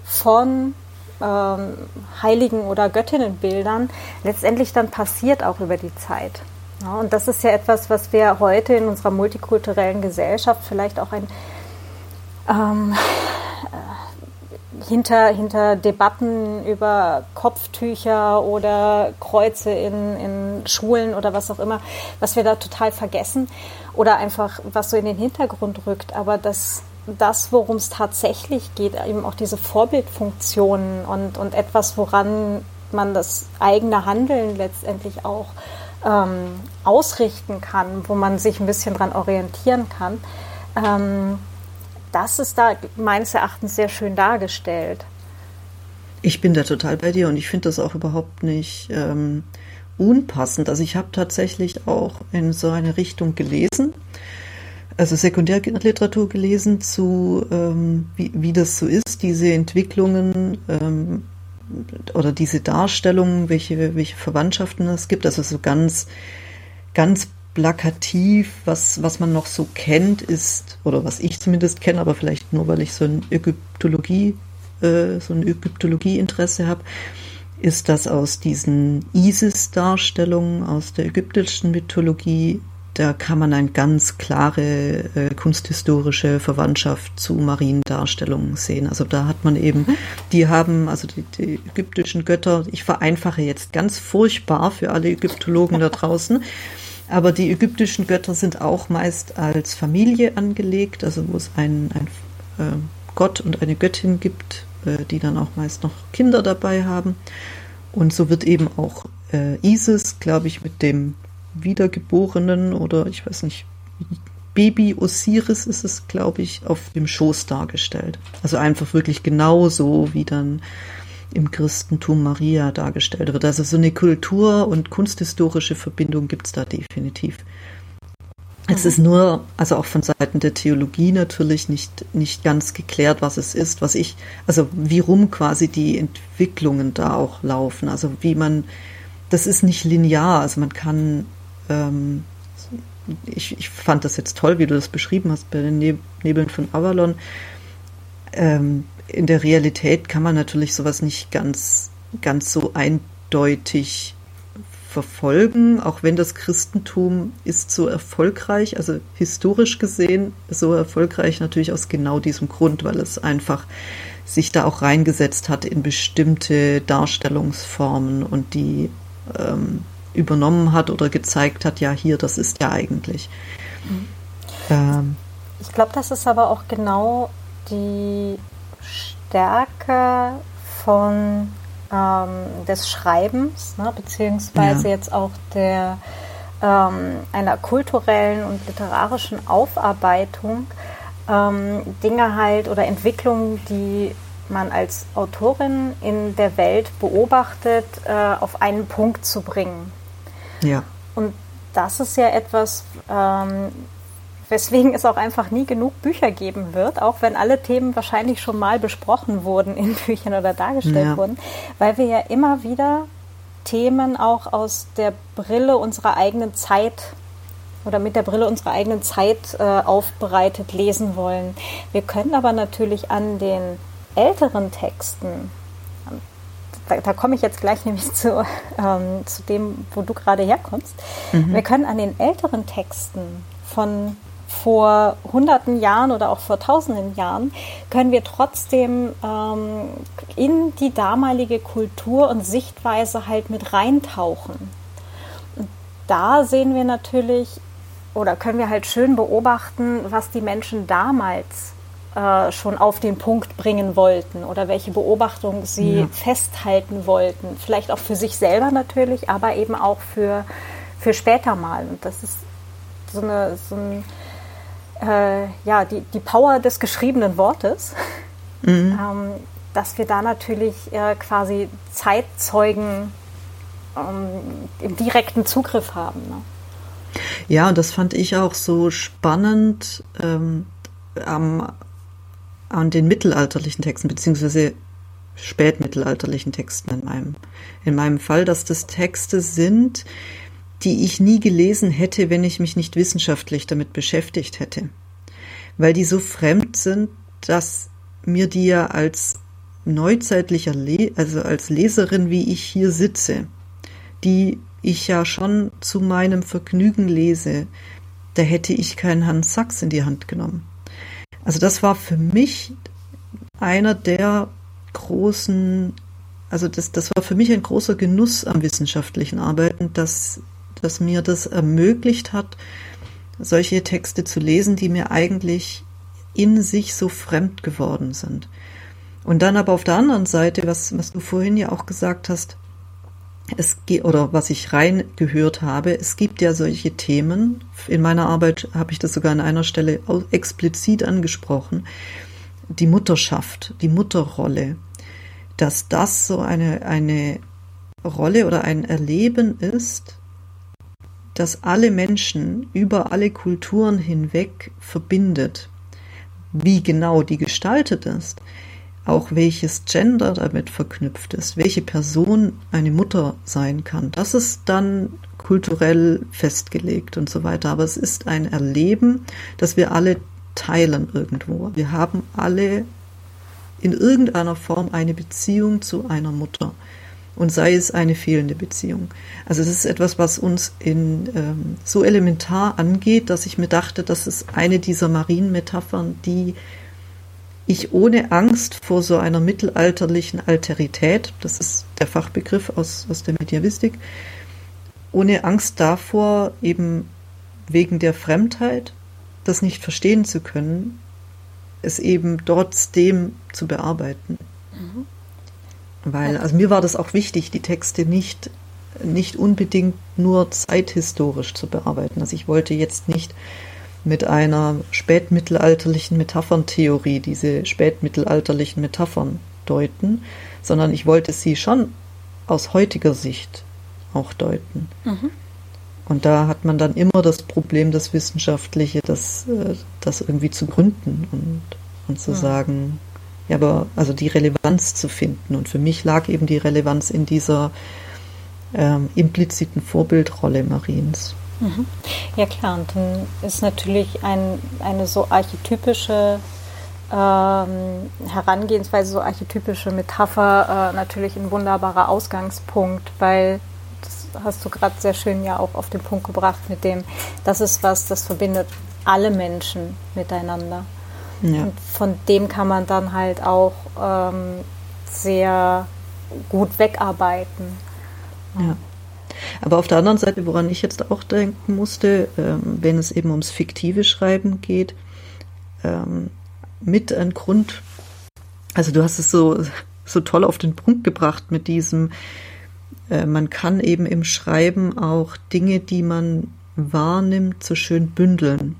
von ähm, Heiligen oder Göttinnenbildern letztendlich dann passiert auch über die Zeit. Und das ist ja etwas, was wir heute in unserer multikulturellen Gesellschaft vielleicht auch ein ähm, hinter, hinter Debatten über Kopftücher oder Kreuze in, in Schulen oder was auch immer, was wir da total vergessen oder einfach was so in den Hintergrund rückt. Aber das, das worum es tatsächlich geht, eben auch diese Vorbildfunktionen und, und etwas, woran man das eigene Handeln letztendlich auch ähm, ausrichten kann, wo man sich ein bisschen dran orientieren kann. Ähm, das ist da meines Erachtens sehr schön dargestellt. Ich bin da total bei dir und ich finde das auch überhaupt nicht ähm, unpassend. Also ich habe tatsächlich auch in so eine Richtung gelesen, also Sekundärliteratur gelesen zu, ähm, wie, wie das so ist, diese Entwicklungen ähm, oder diese Darstellungen, welche, welche Verwandtschaften es gibt. Also so ganz, ganz plakativ, was, was man noch so kennt, ist, oder was ich zumindest kenne, aber vielleicht nur, weil ich so ein Ägyptologie, äh, so ein Ägyptologie-Interesse habe, ist, dass aus diesen Isis-Darstellungen aus der ägyptischen Mythologie, da kann man eine ganz klare äh, kunsthistorische Verwandtschaft zu Mariendarstellungen sehen. Also da hat man eben, die haben, also die, die ägyptischen Götter, ich vereinfache jetzt ganz furchtbar für alle Ägyptologen da draußen, aber die ägyptischen Götter sind auch meist als Familie angelegt, also wo es einen, einen äh, Gott und eine Göttin gibt, äh, die dann auch meist noch Kinder dabei haben. Und so wird eben auch äh, Isis, glaube ich, mit dem Wiedergeborenen oder ich weiß nicht, Baby Osiris ist es, glaube ich, auf dem Schoß dargestellt. Also einfach wirklich genauso wie dann im Christentum Maria dargestellt wird. Also so eine Kultur- und kunsthistorische Verbindung gibt es da definitiv. Es mhm. ist nur, also auch von Seiten der Theologie natürlich nicht, nicht ganz geklärt, was es ist, was ich, also wie rum quasi die Entwicklungen da auch laufen. Also wie man, das ist nicht linear, also man kann, ähm, ich, ich fand das jetzt toll, wie du das beschrieben hast bei den Nebeln von Avalon. Ähm, in der Realität kann man natürlich sowas nicht ganz, ganz so eindeutig verfolgen, auch wenn das Christentum ist so erfolgreich, also historisch gesehen so erfolgreich natürlich aus genau diesem Grund, weil es einfach sich da auch reingesetzt hat in bestimmte Darstellungsformen und die ähm, übernommen hat oder gezeigt hat, ja hier, das ist ja eigentlich. Mhm. Ähm, ich glaube, das ist aber auch genau die Stärke von ähm, des Schreibens, ne, beziehungsweise ja. jetzt auch der ähm, einer kulturellen und literarischen Aufarbeitung ähm, Dinge halt oder Entwicklungen, die man als Autorin in der Welt beobachtet, äh, auf einen Punkt zu bringen. Ja. Und das ist ja etwas, ähm, weswegen es auch einfach nie genug Bücher geben wird, auch wenn alle Themen wahrscheinlich schon mal besprochen wurden in Büchern oder dargestellt ja. wurden, weil wir ja immer wieder Themen auch aus der Brille unserer eigenen Zeit oder mit der Brille unserer eigenen Zeit äh, aufbereitet lesen wollen. Wir können aber natürlich an den älteren Texten, da, da komme ich jetzt gleich nämlich zu, ähm, zu dem, wo du gerade herkommst, mhm. wir können an den älteren Texten von vor hunderten Jahren oder auch vor tausenden Jahren, können wir trotzdem ähm, in die damalige Kultur und Sichtweise halt mit reintauchen. Und da sehen wir natürlich oder können wir halt schön beobachten, was die Menschen damals äh, schon auf den Punkt bringen wollten oder welche Beobachtungen sie ja. festhalten wollten. Vielleicht auch für sich selber natürlich, aber eben auch für, für später mal. Und das ist so, eine, so ein äh, ja, die, die Power des geschriebenen Wortes, mhm. ähm, dass wir da natürlich äh, quasi Zeitzeugen ähm, im direkten Zugriff haben. Ne? Ja, und das fand ich auch so spannend ähm, am, an den mittelalterlichen Texten, beziehungsweise spätmittelalterlichen Texten in meinem, in meinem Fall, dass das Texte sind, die ich nie gelesen hätte, wenn ich mich nicht wissenschaftlich damit beschäftigt hätte. Weil die so fremd sind, dass mir die ja als neuzeitlicher, Le also als Leserin, wie ich hier sitze, die ich ja schon zu meinem Vergnügen lese, da hätte ich keinen Hans Sachs in die Hand genommen. Also das war für mich einer der großen, also das, das war für mich ein großer Genuss am wissenschaftlichen Arbeiten, dass, dass mir das ermöglicht hat, solche Texte zu lesen, die mir eigentlich in sich so fremd geworden sind. Und dann aber auf der anderen Seite, was, was du vorhin ja auch gesagt hast, es oder was ich rein gehört habe, es gibt ja solche Themen. In meiner Arbeit habe ich das sogar an einer Stelle explizit angesprochen. Die Mutterschaft, die Mutterrolle, dass das so eine, eine Rolle oder ein Erleben ist, das alle Menschen über alle Kulturen hinweg verbindet. Wie genau die gestaltet ist, auch welches Gender damit verknüpft ist, welche Person eine Mutter sein kann. Das ist dann kulturell festgelegt und so weiter. Aber es ist ein Erleben, das wir alle teilen irgendwo. Wir haben alle in irgendeiner Form eine Beziehung zu einer Mutter und sei es eine fehlende Beziehung. Also das ist etwas, was uns in ähm, so elementar angeht, dass ich mir dachte, das ist eine dieser Marienmetaphern, die ich ohne Angst vor so einer mittelalterlichen Alterität, das ist der Fachbegriff aus, aus der Mediavistik, ohne Angst davor, eben wegen der Fremdheit, das nicht verstehen zu können, es eben trotzdem zu bearbeiten. Mhm. Weil, also mir war das auch wichtig, die Texte nicht, nicht unbedingt nur zeithistorisch zu bearbeiten. Also ich wollte jetzt nicht mit einer spätmittelalterlichen Metapherntheorie diese spätmittelalterlichen Metaphern deuten, sondern ich wollte sie schon aus heutiger Sicht auch deuten. Mhm. Und da hat man dann immer das Problem, das Wissenschaftliche, das, äh, das irgendwie zu gründen und, und zu mhm. sagen, ja, aber also die Relevanz zu finden. Und für mich lag eben die Relevanz in dieser ähm, impliziten Vorbildrolle Mariens. Mhm. Ja klar, und dann ist natürlich ein, eine so archetypische ähm, Herangehensweise, so archetypische Metapher äh, natürlich ein wunderbarer Ausgangspunkt, weil das hast du gerade sehr schön ja auch auf den Punkt gebracht mit dem, das ist was, das verbindet alle Menschen miteinander. Ja. Und von dem kann man dann halt auch ähm, sehr gut wegarbeiten. Ja. Aber auf der anderen Seite, woran ich jetzt auch denken musste, ähm, wenn es eben ums fiktive Schreiben geht, ähm, mit ein Grund, also du hast es so, so toll auf den Punkt gebracht mit diesem, äh, man kann eben im Schreiben auch Dinge, die man wahrnimmt, so schön bündeln.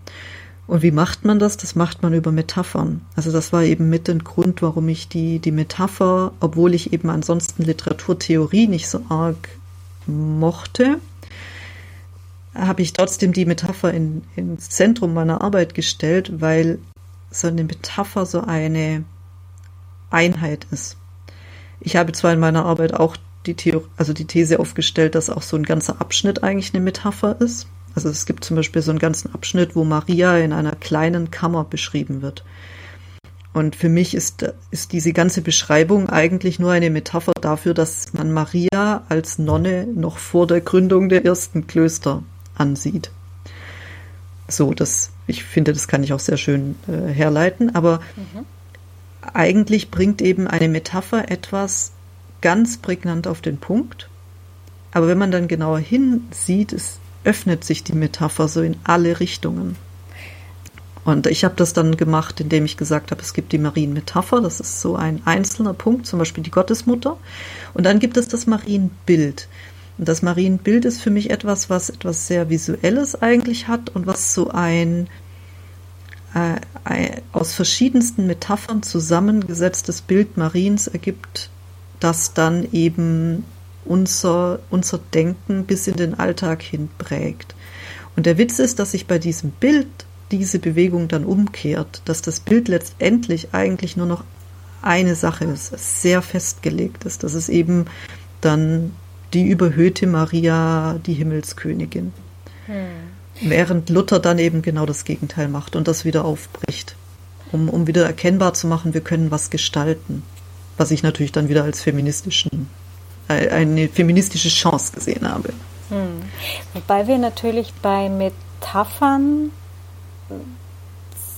Und wie macht man das? Das macht man über Metaphern. Also das war eben mit ein Grund, warum ich die, die Metapher, obwohl ich eben ansonsten Literaturtheorie nicht so arg mochte, habe ich trotzdem die Metapher in, ins Zentrum meiner Arbeit gestellt, weil so eine Metapher so eine Einheit ist. Ich habe zwar in meiner Arbeit auch die, Theorie, also die These aufgestellt, dass auch so ein ganzer Abschnitt eigentlich eine Metapher ist. Also es gibt zum Beispiel so einen ganzen Abschnitt, wo Maria in einer kleinen Kammer beschrieben wird. Und für mich ist, ist diese ganze Beschreibung eigentlich nur eine Metapher dafür, dass man Maria als Nonne noch vor der Gründung der ersten Klöster ansieht. So, das, ich finde, das kann ich auch sehr schön äh, herleiten, aber mhm. eigentlich bringt eben eine Metapher etwas ganz prägnant auf den Punkt. Aber wenn man dann genauer hinsieht, es öffnet sich die Metapher so in alle Richtungen. Und ich habe das dann gemacht, indem ich gesagt habe, es gibt die Marienmetapher, das ist so ein einzelner Punkt, zum Beispiel die Gottesmutter. Und dann gibt es das Marienbild. Und das Marienbild ist für mich etwas, was etwas sehr Visuelles eigentlich hat und was so ein, äh, aus verschiedensten Metaphern zusammengesetztes Bild Mariens ergibt, das dann eben unser, unser Denken bis in den Alltag hin prägt. Und der Witz ist, dass sich bei diesem Bild diese Bewegung dann umkehrt, dass das Bild letztendlich eigentlich nur noch eine Sache ist, sehr festgelegt ist. Das ist eben dann die überhöhte Maria, die Himmelskönigin. Hm. Während Luther dann eben genau das Gegenteil macht und das wieder aufbricht, um, um wieder erkennbar zu machen, wir können was gestalten. Was ich natürlich dann wieder als feministischen, äh, eine feministische Chance gesehen habe. Hm. Wobei wir natürlich bei Metaphern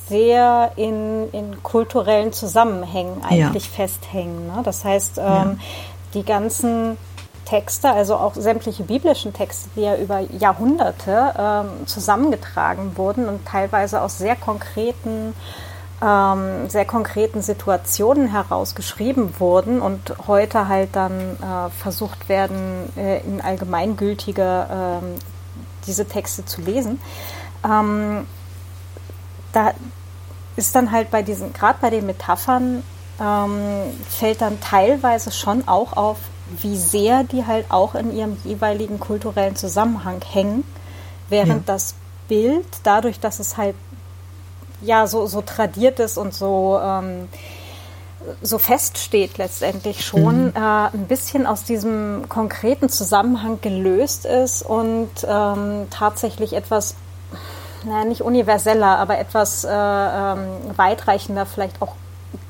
sehr in, in kulturellen Zusammenhängen eigentlich ja. festhängen. Ne? Das heißt, ähm, ja. die ganzen Texte, also auch sämtliche biblischen Texte, die ja über Jahrhunderte ähm, zusammengetragen wurden und teilweise aus sehr konkreten, ähm, sehr konkreten Situationen heraus geschrieben wurden und heute halt dann äh, versucht werden, äh, in allgemeingültige äh, diese Texte zu lesen. Ähm, da ist dann halt bei diesen, gerade bei den Metaphern, ähm, fällt dann teilweise schon auch auf, wie sehr die halt auch in ihrem jeweiligen kulturellen Zusammenhang hängen, während ja. das Bild, dadurch, dass es halt ja so, so tradiert ist und so, ähm, so feststeht letztendlich schon, mhm. äh, ein bisschen aus diesem konkreten Zusammenhang gelöst ist und ähm, tatsächlich etwas, naja, nicht universeller, aber etwas äh, ähm, weitreichender vielleicht auch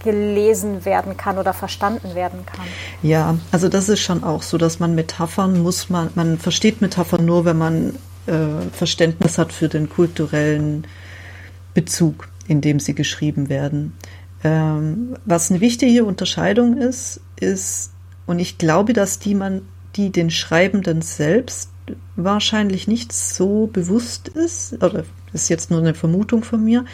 gelesen werden kann oder verstanden werden kann. Ja, also das ist schon auch so, dass man Metaphern muss man, man versteht Metaphern nur, wenn man äh, Verständnis hat für den kulturellen Bezug, in dem sie geschrieben werden. Ähm, was eine wichtige Unterscheidung ist, ist, und ich glaube, dass die man, die den Schreibenden selbst wahrscheinlich nicht so bewusst ist, oder das ist jetzt nur eine Vermutung von mir,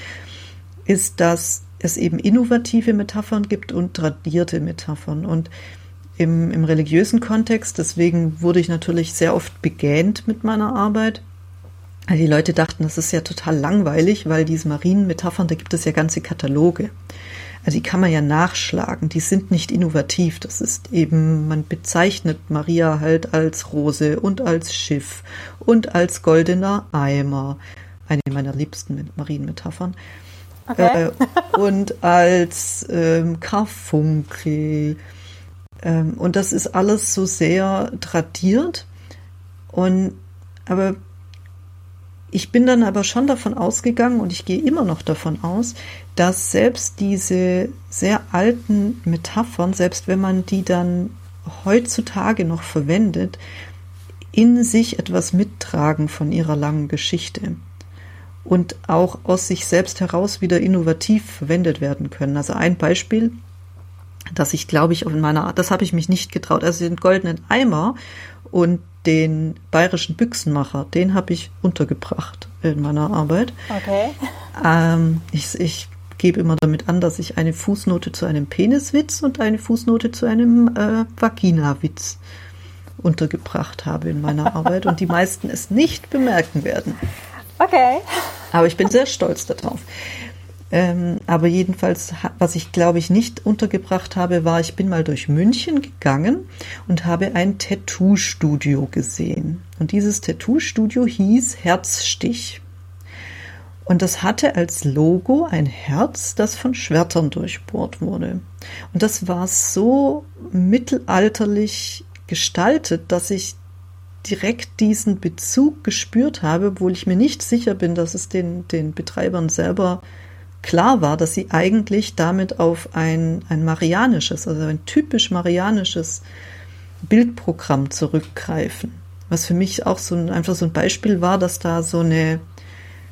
ist, dass es eben innovative Metaphern gibt und tradierte Metaphern. Und im, im religiösen Kontext, deswegen wurde ich natürlich sehr oft begähnt mit meiner Arbeit. Die Leute dachten, das ist ja total langweilig, weil diese Marienmetaphern, da gibt es ja ganze Kataloge. Also die kann man ja nachschlagen, die sind nicht innovativ. Das ist eben, man bezeichnet Maria halt als Rose und als Schiff und als goldener Eimer. Eine meiner liebsten Marienmetaphern. Okay. Äh, und als ähm, Karfunkel. Ähm, und das ist alles so sehr tradiert. Und aber ich bin dann aber schon davon ausgegangen und ich gehe immer noch davon aus, dass selbst diese sehr alten Metaphern, selbst wenn man die dann heutzutage noch verwendet, in sich etwas mittragen von ihrer langen Geschichte und auch aus sich selbst heraus wieder innovativ verwendet werden können. Also ein Beispiel, das ich glaube ich in meiner Art, das habe ich mich nicht getraut. Also den goldenen Eimer und den bayerischen Büchsenmacher, den habe ich untergebracht in meiner Arbeit. Okay. Ähm, ich, ich gebe immer damit an, dass ich eine Fußnote zu einem Peniswitz und eine Fußnote zu einem äh, Vaginawitz untergebracht habe in meiner Arbeit und die meisten es nicht bemerken werden. Okay. Aber ich bin sehr stolz darauf. Ähm, aber jedenfalls, was ich glaube ich nicht untergebracht habe, war, ich bin mal durch München gegangen und habe ein Tattoo-Studio gesehen. Und dieses Tattoo-Studio hieß Herzstich. Und das hatte als Logo ein Herz, das von Schwertern durchbohrt wurde. Und das war so mittelalterlich gestaltet, dass ich direkt diesen Bezug gespürt habe, obwohl ich mir nicht sicher bin, dass es den, den Betreibern selber klar war, dass sie eigentlich damit auf ein, ein marianisches, also ein typisch marianisches Bildprogramm zurückgreifen. Was für mich auch so ein, einfach so ein Beispiel war, dass da so eine,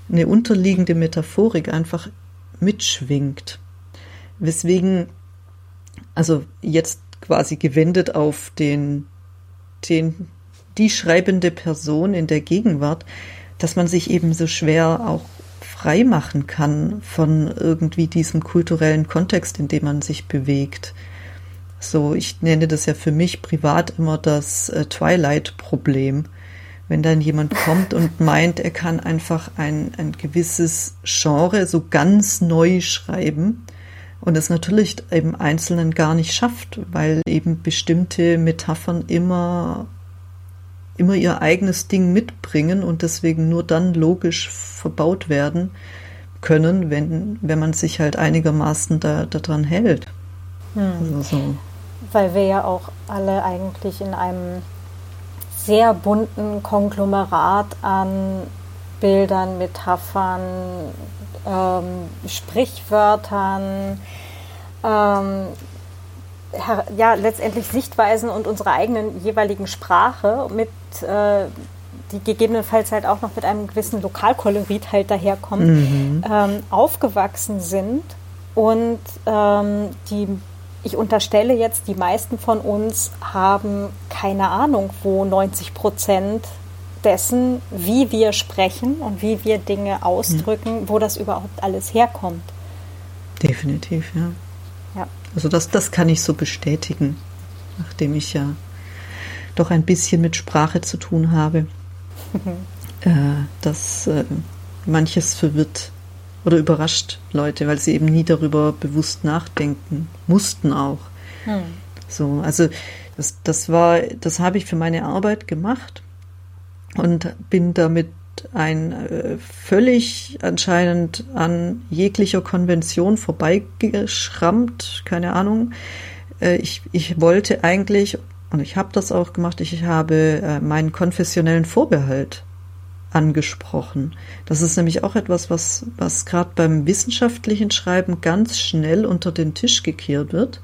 eine unterliegende Metaphorik einfach mitschwingt. Weswegen, also jetzt quasi gewendet auf den, den die schreibende Person in der Gegenwart, dass man sich eben so schwer auch frei machen kann von irgendwie diesem kulturellen Kontext, in dem man sich bewegt. So, ich nenne das ja für mich privat immer das äh, Twilight-Problem. Wenn dann jemand kommt und meint, er kann einfach ein, ein gewisses Genre so ganz neu schreiben und es natürlich eben Einzelnen gar nicht schafft, weil eben bestimmte Metaphern immer immer ihr eigenes Ding mitbringen und deswegen nur dann logisch verbaut werden können, wenn, wenn man sich halt einigermaßen da, daran hält. Hm. Also so. Weil wir ja auch alle eigentlich in einem sehr bunten Konglomerat an Bildern, Metaphern, ähm, Sprichwörtern, ähm, ja, letztendlich Sichtweisen und unserer eigenen jeweiligen Sprache mit äh, die gegebenenfalls halt auch noch mit einem gewissen Lokalkolorit halt daherkommt, mhm. ähm, aufgewachsen sind und ähm, die ich unterstelle jetzt, die meisten von uns haben keine Ahnung, wo 90 Prozent dessen, wie wir sprechen und wie wir Dinge ausdrücken, ja. wo das überhaupt alles herkommt. Definitiv, ja. Also das, das kann ich so bestätigen, nachdem ich ja doch ein bisschen mit Sprache zu tun habe, äh, dass äh, manches verwirrt oder überrascht Leute, weil sie eben nie darüber bewusst nachdenken mussten auch. Hm. So, also das, das war, das habe ich für meine Arbeit gemacht und bin damit ein äh, völlig anscheinend an jeglicher Konvention vorbeigeschrammt, keine Ahnung. Äh, ich, ich wollte eigentlich, und ich habe das auch gemacht, ich habe äh, meinen konfessionellen Vorbehalt angesprochen. Das ist nämlich auch etwas, was, was gerade beim wissenschaftlichen Schreiben ganz schnell unter den Tisch gekehrt wird,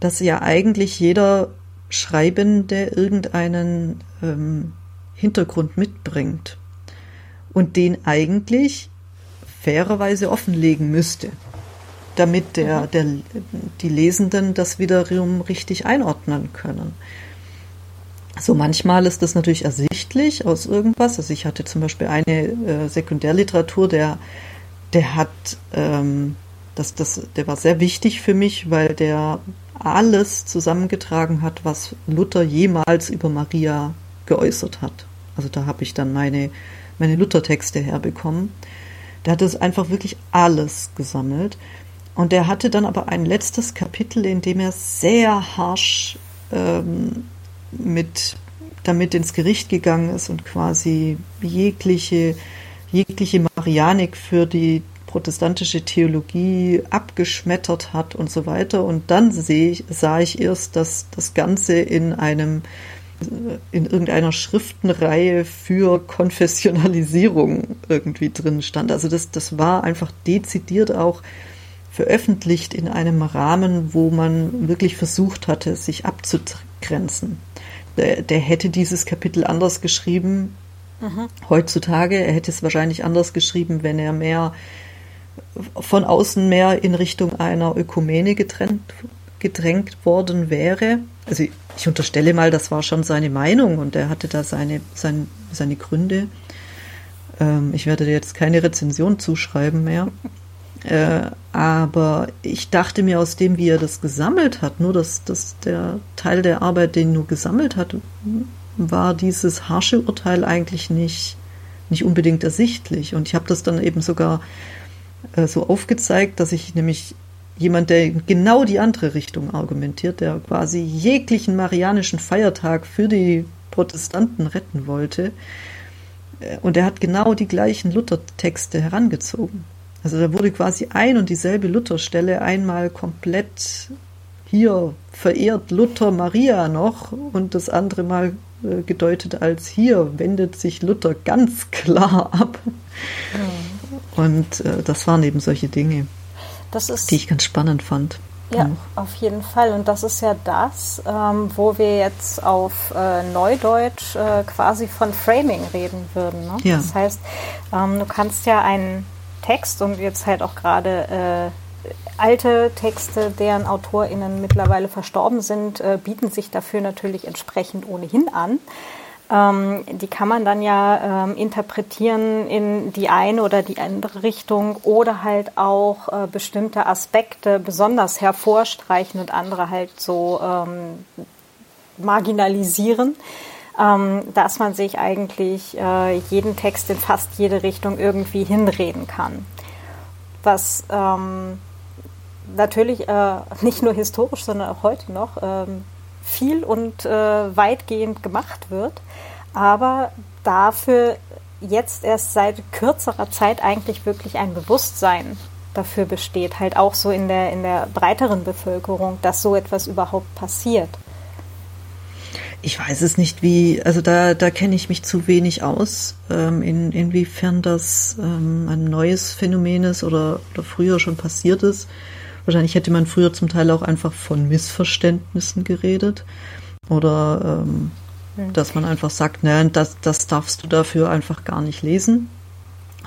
dass ja eigentlich jeder Schreibende irgendeinen ähm, Hintergrund mitbringt und den eigentlich fairerweise offenlegen müsste, damit der, mhm. der, die Lesenden das wiederum richtig einordnen können. So manchmal ist das natürlich ersichtlich aus irgendwas. Also ich hatte zum Beispiel eine äh, Sekundärliteratur, der, der hat, ähm, das, das, der war sehr wichtig für mich, weil der alles zusammengetragen hat, was Luther jemals über Maria geäußert hat. Also da habe ich dann meine, meine Luthertexte herbekommen. Der hat das einfach wirklich alles gesammelt. Und der hatte dann aber ein letztes Kapitel, in dem er sehr harsch ähm, mit, damit ins Gericht gegangen ist und quasi jegliche, jegliche Marianik für die protestantische Theologie abgeschmettert hat und so weiter. Und dann sehe sah ich erst, dass das Ganze in einem in irgendeiner Schriftenreihe für Konfessionalisierung irgendwie drin stand. Also das, das war einfach dezidiert auch veröffentlicht in einem Rahmen, wo man wirklich versucht hatte, sich abzugrenzen der, der hätte dieses Kapitel anders geschrieben mhm. heutzutage. Er hätte es wahrscheinlich anders geschrieben, wenn er mehr von außen mehr in Richtung einer Ökumene getrennt, gedrängt worden wäre. Also ich, unterstelle mal, das war schon seine Meinung und er hatte da seine, seine, seine Gründe. Ähm, ich werde dir jetzt keine Rezension zuschreiben mehr. Äh, aber ich dachte mir aus dem, wie er das gesammelt hat, nur dass, dass der Teil der Arbeit, den nur gesammelt hat, war dieses harsche Urteil eigentlich nicht, nicht unbedingt ersichtlich. Und ich habe das dann eben sogar äh, so aufgezeigt, dass ich nämlich jemand, der genau die andere Richtung argumentiert, der quasi jeglichen marianischen Feiertag für die Protestanten retten wollte, äh, und er hat genau die gleichen Luthertexte herangezogen. Also da wurde quasi ein und dieselbe Lutherstelle einmal komplett hier verehrt Luther Maria noch und das andere Mal äh, gedeutet als hier wendet sich Luther ganz klar ab. Ja. Und äh, das waren eben solche Dinge, ist, die ich ganz spannend fand. Ja, auch. auf jeden Fall. Und das ist ja das, ähm, wo wir jetzt auf äh, Neudeutsch äh, quasi von Framing reden würden. Ne? Ja. Das heißt, ähm, du kannst ja einen Text und jetzt halt auch gerade äh, alte Texte, deren AutorInnen mittlerweile verstorben sind, äh, bieten sich dafür natürlich entsprechend ohnehin an. Ähm, die kann man dann ja ähm, interpretieren in die eine oder die andere Richtung oder halt auch äh, bestimmte Aspekte besonders hervorstreichen und andere halt so ähm, marginalisieren ähm, dass man sich eigentlich äh, jeden Text in fast jede Richtung irgendwie hinreden kann. Was ähm, natürlich äh, nicht nur historisch, sondern auch heute noch ähm, viel und äh, weitgehend gemacht wird, aber dafür jetzt erst seit kürzerer Zeit eigentlich wirklich ein Bewusstsein dafür besteht, halt auch so in der, in der breiteren Bevölkerung, dass so etwas überhaupt passiert. Ich weiß es nicht, wie, also da, da kenne ich mich zu wenig aus, ähm, in, inwiefern das ähm, ein neues Phänomen ist oder, oder früher schon passiert ist. Wahrscheinlich hätte man früher zum Teil auch einfach von Missverständnissen geredet oder ähm, hm. dass man einfach sagt, nein, das, das darfst du dafür einfach gar nicht lesen.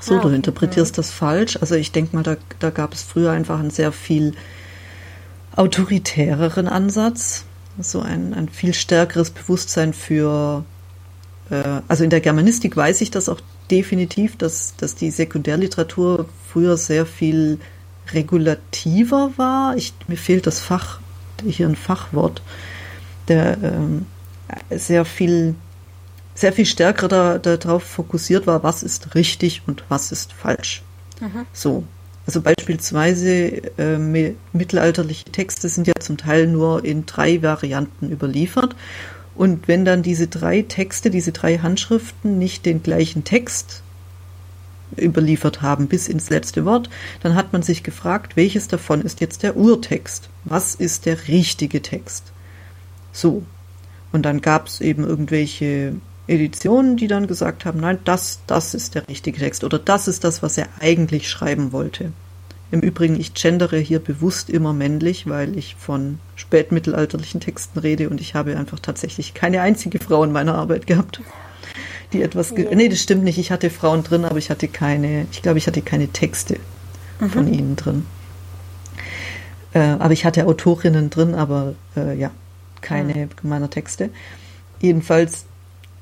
So, ah, okay. du interpretierst das falsch. Also ich denke mal, da, da gab es früher einfach einen sehr viel autoritäreren Ansatz so ein, ein viel stärkeres Bewusstsein für, äh, also in der Germanistik weiß ich das auch definitiv, dass, dass die Sekundärliteratur früher sehr viel regulativer war. Ich, mir fehlt das Fach, hier ein Fachwort, der ähm, sehr viel, sehr viel stärker da, darauf fokussiert war, was ist richtig und was ist falsch. Mhm. So. Also beispielsweise äh, mittelalterliche Texte sind ja zum Teil nur in drei Varianten überliefert. Und wenn dann diese drei Texte, diese drei Handschriften nicht den gleichen Text überliefert haben bis ins letzte Wort, dann hat man sich gefragt, welches davon ist jetzt der Urtext? Was ist der richtige Text? So. Und dann gab es eben irgendwelche Editionen, die dann gesagt haben, nein, das, das ist der richtige Text oder das ist das, was er eigentlich schreiben wollte. Im Übrigen, ich gendere hier bewusst immer männlich, weil ich von spätmittelalterlichen Texten rede und ich habe einfach tatsächlich keine einzige Frau in meiner Arbeit gehabt, die etwas. Ge ja. Nee, das stimmt nicht. Ich hatte Frauen drin, aber ich hatte keine, ich glaube, ich hatte keine Texte mhm. von ihnen drin. Äh, aber ich hatte Autorinnen drin, aber äh, ja, keine mhm. meiner Texte. Jedenfalls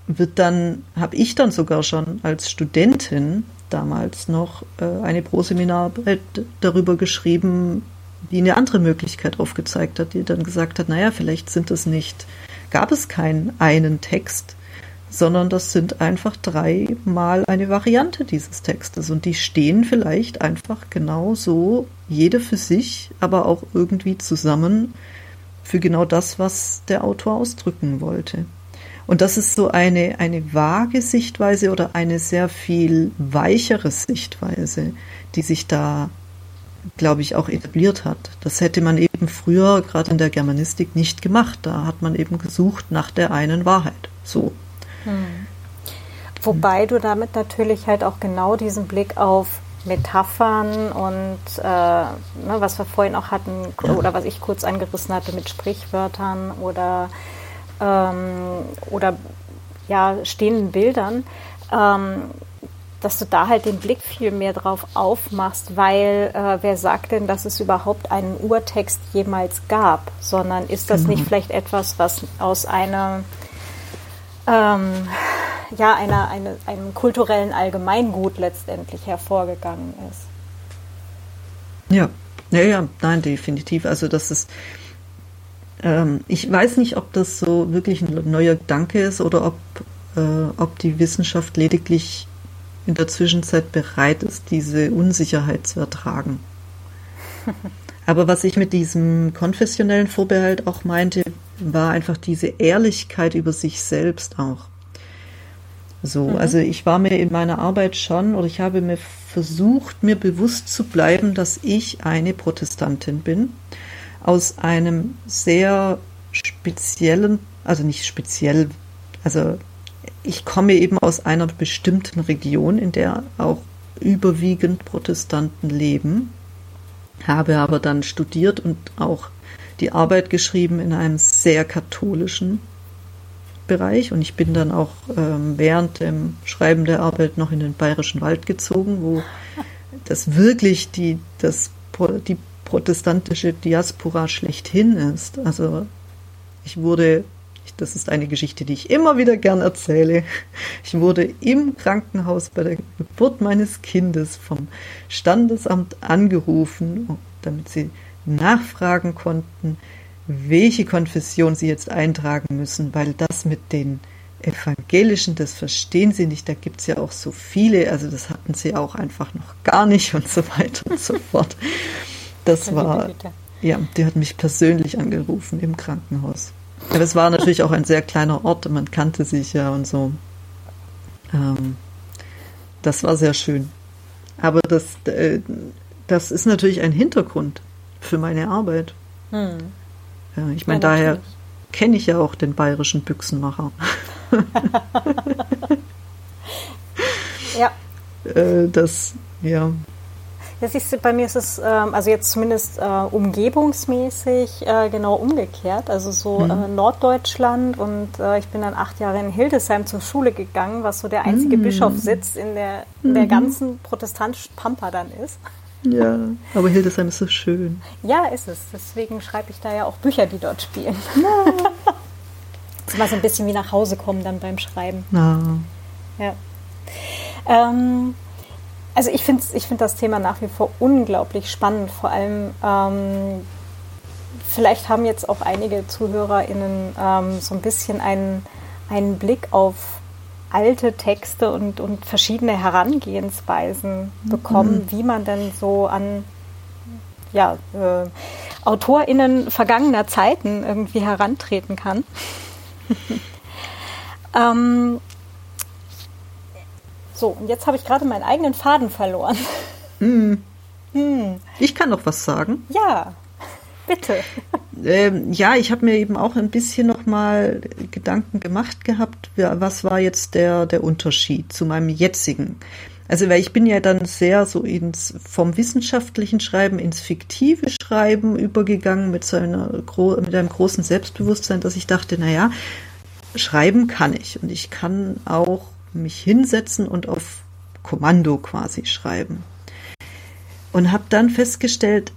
wird dann, habe ich dann sogar schon als Studentin damals noch äh, eine Proseminararbeit darüber geschrieben, die eine andere Möglichkeit aufgezeigt hat, die dann gesagt hat, naja, vielleicht sind es nicht, gab es keinen einen Text, sondern das sind einfach dreimal eine Variante dieses Textes und die stehen vielleicht einfach genau so, jede für sich, aber auch irgendwie zusammen für genau das, was der Autor ausdrücken wollte. Und das ist so eine, eine vage Sichtweise oder eine sehr viel weichere Sichtweise, die sich da, glaube ich, auch etabliert hat. Das hätte man eben früher, gerade in der Germanistik, nicht gemacht. Da hat man eben gesucht nach der einen Wahrheit. So. Hm. Wobei du damit natürlich halt auch genau diesen Blick auf Metaphern und äh, ne, was wir vorhin auch hatten oder was ich kurz angerissen hatte mit Sprichwörtern oder ähm, oder ja, stehenden Bildern, ähm, dass du da halt den Blick viel mehr drauf aufmachst, weil äh, wer sagt denn, dass es überhaupt einen Urtext jemals gab, sondern ist das genau. nicht vielleicht etwas, was aus einer ähm, ja, einer, eine, einem kulturellen Allgemeingut letztendlich hervorgegangen ist. Ja, ja, ja, nein, definitiv. Also das ist ähm, ich weiß nicht, ob das so wirklich ein neuer Gedanke ist oder ob, äh, ob die Wissenschaft lediglich in der Zwischenzeit bereit ist, diese Unsicherheit zu ertragen. Aber was ich mit diesem konfessionellen Vorbehalt auch meinte, war einfach diese Ehrlichkeit über sich selbst auch. So, mhm. also ich war mir in meiner Arbeit schon oder ich habe mir versucht, mir bewusst zu bleiben, dass ich eine Protestantin bin aus einem sehr speziellen, also nicht speziell, also ich komme eben aus einer bestimmten Region, in der auch überwiegend Protestanten leben, habe aber dann studiert und auch die Arbeit geschrieben in einem sehr katholischen Bereich und ich bin dann auch ähm, während dem Schreiben der Arbeit noch in den Bayerischen Wald gezogen, wo das wirklich die, das, die protestantische Diaspora schlechthin ist. Also ich wurde, das ist eine Geschichte, die ich immer wieder gern erzähle, ich wurde im Krankenhaus bei der Geburt meines Kindes vom Standesamt angerufen, damit sie nachfragen konnten, welche Konfession sie jetzt eintragen müssen, weil das mit den Evangelischen, das verstehen sie nicht, da gibt es ja auch so viele, also das hatten sie auch einfach noch gar nicht und so weiter und so fort. Das war, ja, die hat mich persönlich angerufen im Krankenhaus. Aber es war natürlich auch ein sehr kleiner Ort, man kannte sich ja und so. Ähm, das war sehr schön. Aber das, äh, das ist natürlich ein Hintergrund für meine Arbeit. Hm. Ja, ich meine, ja, daher kenne ich ja auch den bayerischen Büchsenmacher. ja. Äh, das, ja. Ja, siehst du, bei mir ist es, ähm, also jetzt zumindest äh, umgebungsmäßig äh, genau umgekehrt. Also so mhm. äh, Norddeutschland und äh, ich bin dann acht Jahre in Hildesheim zur Schule gegangen, was so der einzige mhm. Bischofssitz in der, in der mhm. ganzen protestantischen Pampa dann ist. Ja, aber Hildesheim ist so schön. Ja, ist es. Deswegen schreibe ich da ja auch Bücher, die dort spielen. Ja. ist immer so ein bisschen wie nach Hause kommen dann beim Schreiben. Ja. ja. Ähm, also ich finde ich find das Thema nach wie vor unglaublich spannend. Vor allem, ähm, vielleicht haben jetzt auch einige ZuhörerInnen ähm, so ein bisschen einen, einen Blick auf alte Texte und, und verschiedene Herangehensweisen bekommen, mhm. wie man denn so an ja, äh, AutorInnen vergangener Zeiten irgendwie herantreten kann. ähm, so, und jetzt habe ich gerade meinen eigenen Faden verloren. Hm. Hm. Ich kann noch was sagen. Ja, bitte. Ähm, ja, ich habe mir eben auch ein bisschen noch mal Gedanken gemacht gehabt, was war jetzt der, der Unterschied zu meinem jetzigen. Also, weil ich bin ja dann sehr so ins, vom wissenschaftlichen Schreiben ins fiktive Schreiben übergegangen mit so einer, mit einem großen Selbstbewusstsein, dass ich dachte, naja, schreiben kann ich und ich kann auch mich hinsetzen und auf Kommando quasi schreiben. Und habe dann festgestellt,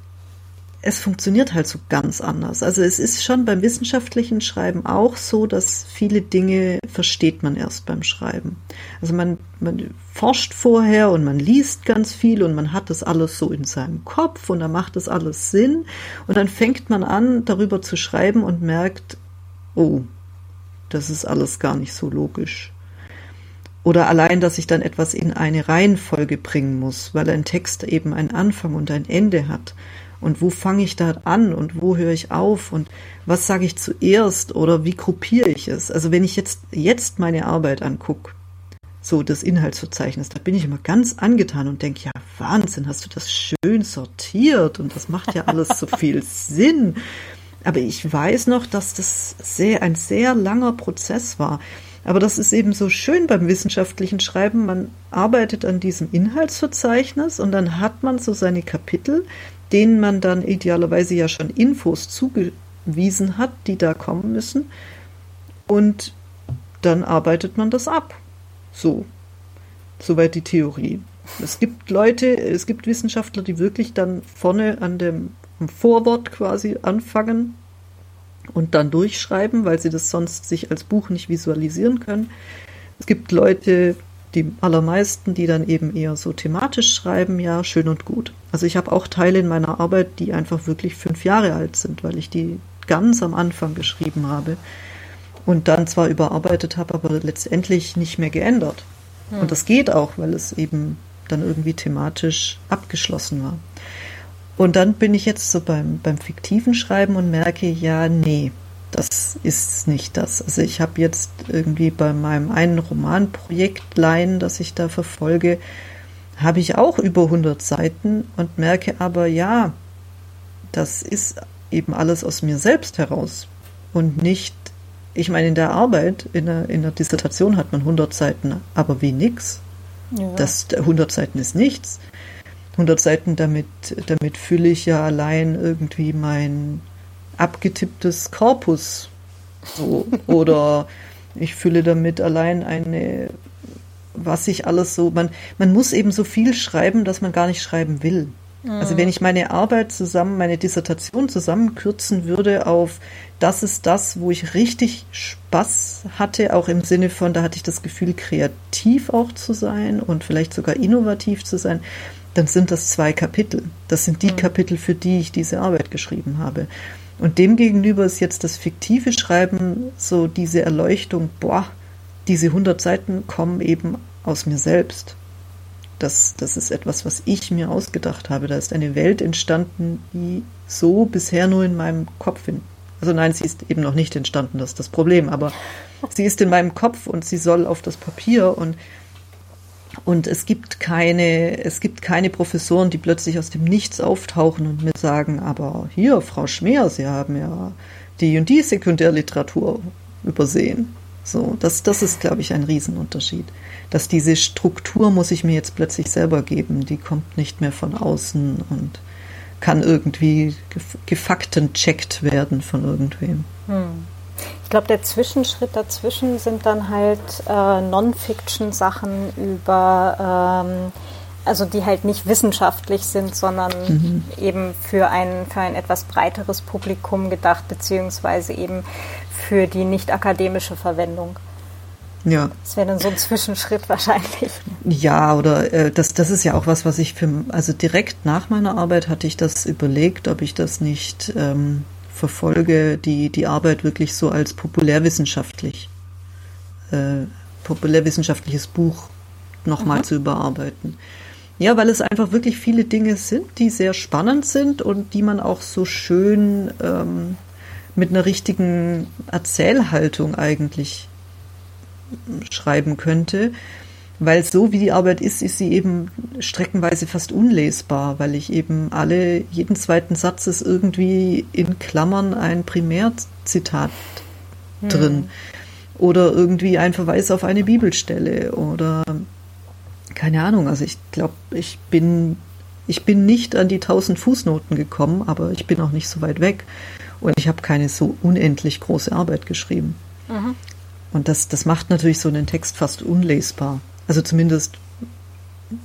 es funktioniert halt so ganz anders. Also es ist schon beim wissenschaftlichen Schreiben auch so, dass viele Dinge versteht man erst beim Schreiben. Also man, man forscht vorher und man liest ganz viel und man hat das alles so in seinem Kopf und dann macht das alles Sinn und dann fängt man an, darüber zu schreiben und merkt, oh, das ist alles gar nicht so logisch. Oder allein, dass ich dann etwas in eine Reihenfolge bringen muss, weil ein Text eben einen Anfang und ein Ende hat. Und wo fange ich da an und wo höre ich auf und was sage ich zuerst oder wie gruppiere ich es? Also wenn ich jetzt, jetzt meine Arbeit angucke, so das Inhaltsverzeichnis, da bin ich immer ganz angetan und denke, ja, Wahnsinn, hast du das schön sortiert und das macht ja alles so viel Sinn. Aber ich weiß noch, dass das sehr, ein sehr langer Prozess war. Aber das ist eben so schön beim wissenschaftlichen Schreiben. Man arbeitet an diesem Inhaltsverzeichnis und dann hat man so seine Kapitel, denen man dann idealerweise ja schon Infos zugewiesen hat, die da kommen müssen. Und dann arbeitet man das ab. So. Soweit die Theorie. Es gibt Leute, es gibt Wissenschaftler, die wirklich dann vorne an dem Vorwort quasi anfangen und dann durchschreiben, weil sie das sonst sich als Buch nicht visualisieren können. Es gibt Leute, die allermeisten, die dann eben eher so thematisch schreiben, ja, schön und gut. Also ich habe auch Teile in meiner Arbeit, die einfach wirklich fünf Jahre alt sind, weil ich die ganz am Anfang geschrieben habe und dann zwar überarbeitet habe, aber letztendlich nicht mehr geändert. Hm. Und das geht auch, weil es eben dann irgendwie thematisch abgeschlossen war. Und dann bin ich jetzt so beim, beim fiktiven Schreiben und merke, ja, nee, das ist nicht das. Also ich habe jetzt irgendwie bei meinem einen Romanprojekt Laien, das ich da verfolge, habe ich auch über 100 Seiten und merke aber, ja, das ist eben alles aus mir selbst heraus und nicht, ich meine, in der Arbeit, in der, in der Dissertation hat man 100 Seiten, aber wie nix. Ja. Das, 100 Seiten ist nichts. 100 Seiten, damit, damit fülle ich ja allein irgendwie mein abgetipptes Korpus. So. Oder ich fülle damit allein eine, was ich alles so, man, man muss eben so viel schreiben, dass man gar nicht schreiben will. Also wenn ich meine Arbeit zusammen, meine Dissertation zusammenkürzen würde auf das ist das, wo ich richtig Spaß hatte, auch im Sinne von, da hatte ich das Gefühl, kreativ auch zu sein und vielleicht sogar innovativ zu sein, dann sind das zwei Kapitel. Das sind die mhm. Kapitel, für die ich diese Arbeit geschrieben habe. Und demgegenüber ist jetzt das fiktive Schreiben so diese Erleuchtung, boah, diese 100 Seiten kommen eben aus mir selbst. Das, das ist etwas, was ich mir ausgedacht habe. Da ist eine Welt entstanden, die so bisher nur in meinem Kopf in, also nein, sie ist eben noch nicht entstanden, das ist das Problem, aber sie ist in meinem Kopf und sie soll auf das Papier und Und es gibt keine, es gibt keine Professoren, die plötzlich aus dem Nichts auftauchen und mir sagen, aber hier, Frau Schmeer, Sie haben ja die und die Sekundärliteratur übersehen. So, das, das ist, glaube ich, ein Riesenunterschied. Dass diese Struktur muss ich mir jetzt plötzlich selber geben, die kommt nicht mehr von außen und kann irgendwie gefaktencheckt werden von irgendwem. Hm. Ich glaube, der Zwischenschritt dazwischen sind dann halt äh, Non-Fiction-Sachen über, ähm, also die halt nicht wissenschaftlich sind, sondern mhm. eben für ein, für ein etwas breiteres Publikum gedacht, beziehungsweise eben für die nicht akademische Verwendung. Ja. Das wäre dann so ein Zwischenschritt wahrscheinlich. Ja, oder äh, das, das ist ja auch was, was ich für, also direkt nach meiner Arbeit hatte ich das überlegt, ob ich das nicht ähm, verfolge, die, die Arbeit wirklich so als populärwissenschaftlich, äh, populärwissenschaftliches Buch nochmal mhm. zu überarbeiten. Ja, weil es einfach wirklich viele Dinge sind, die sehr spannend sind und die man auch so schön ähm, mit einer richtigen Erzählhaltung eigentlich schreiben könnte. Weil so wie die Arbeit ist, ist sie eben streckenweise fast unlesbar, weil ich eben alle, jeden zweiten Satz ist irgendwie in Klammern ein Primärzitat hm. drin. Oder irgendwie ein Verweis auf eine Bibelstelle oder keine Ahnung. Also ich glaube, ich bin, ich bin nicht an die tausend Fußnoten gekommen, aber ich bin auch nicht so weit weg. Und ich habe keine so unendlich große Arbeit geschrieben. Mhm. Und das, das macht natürlich so einen Text fast unlesbar. Also zumindest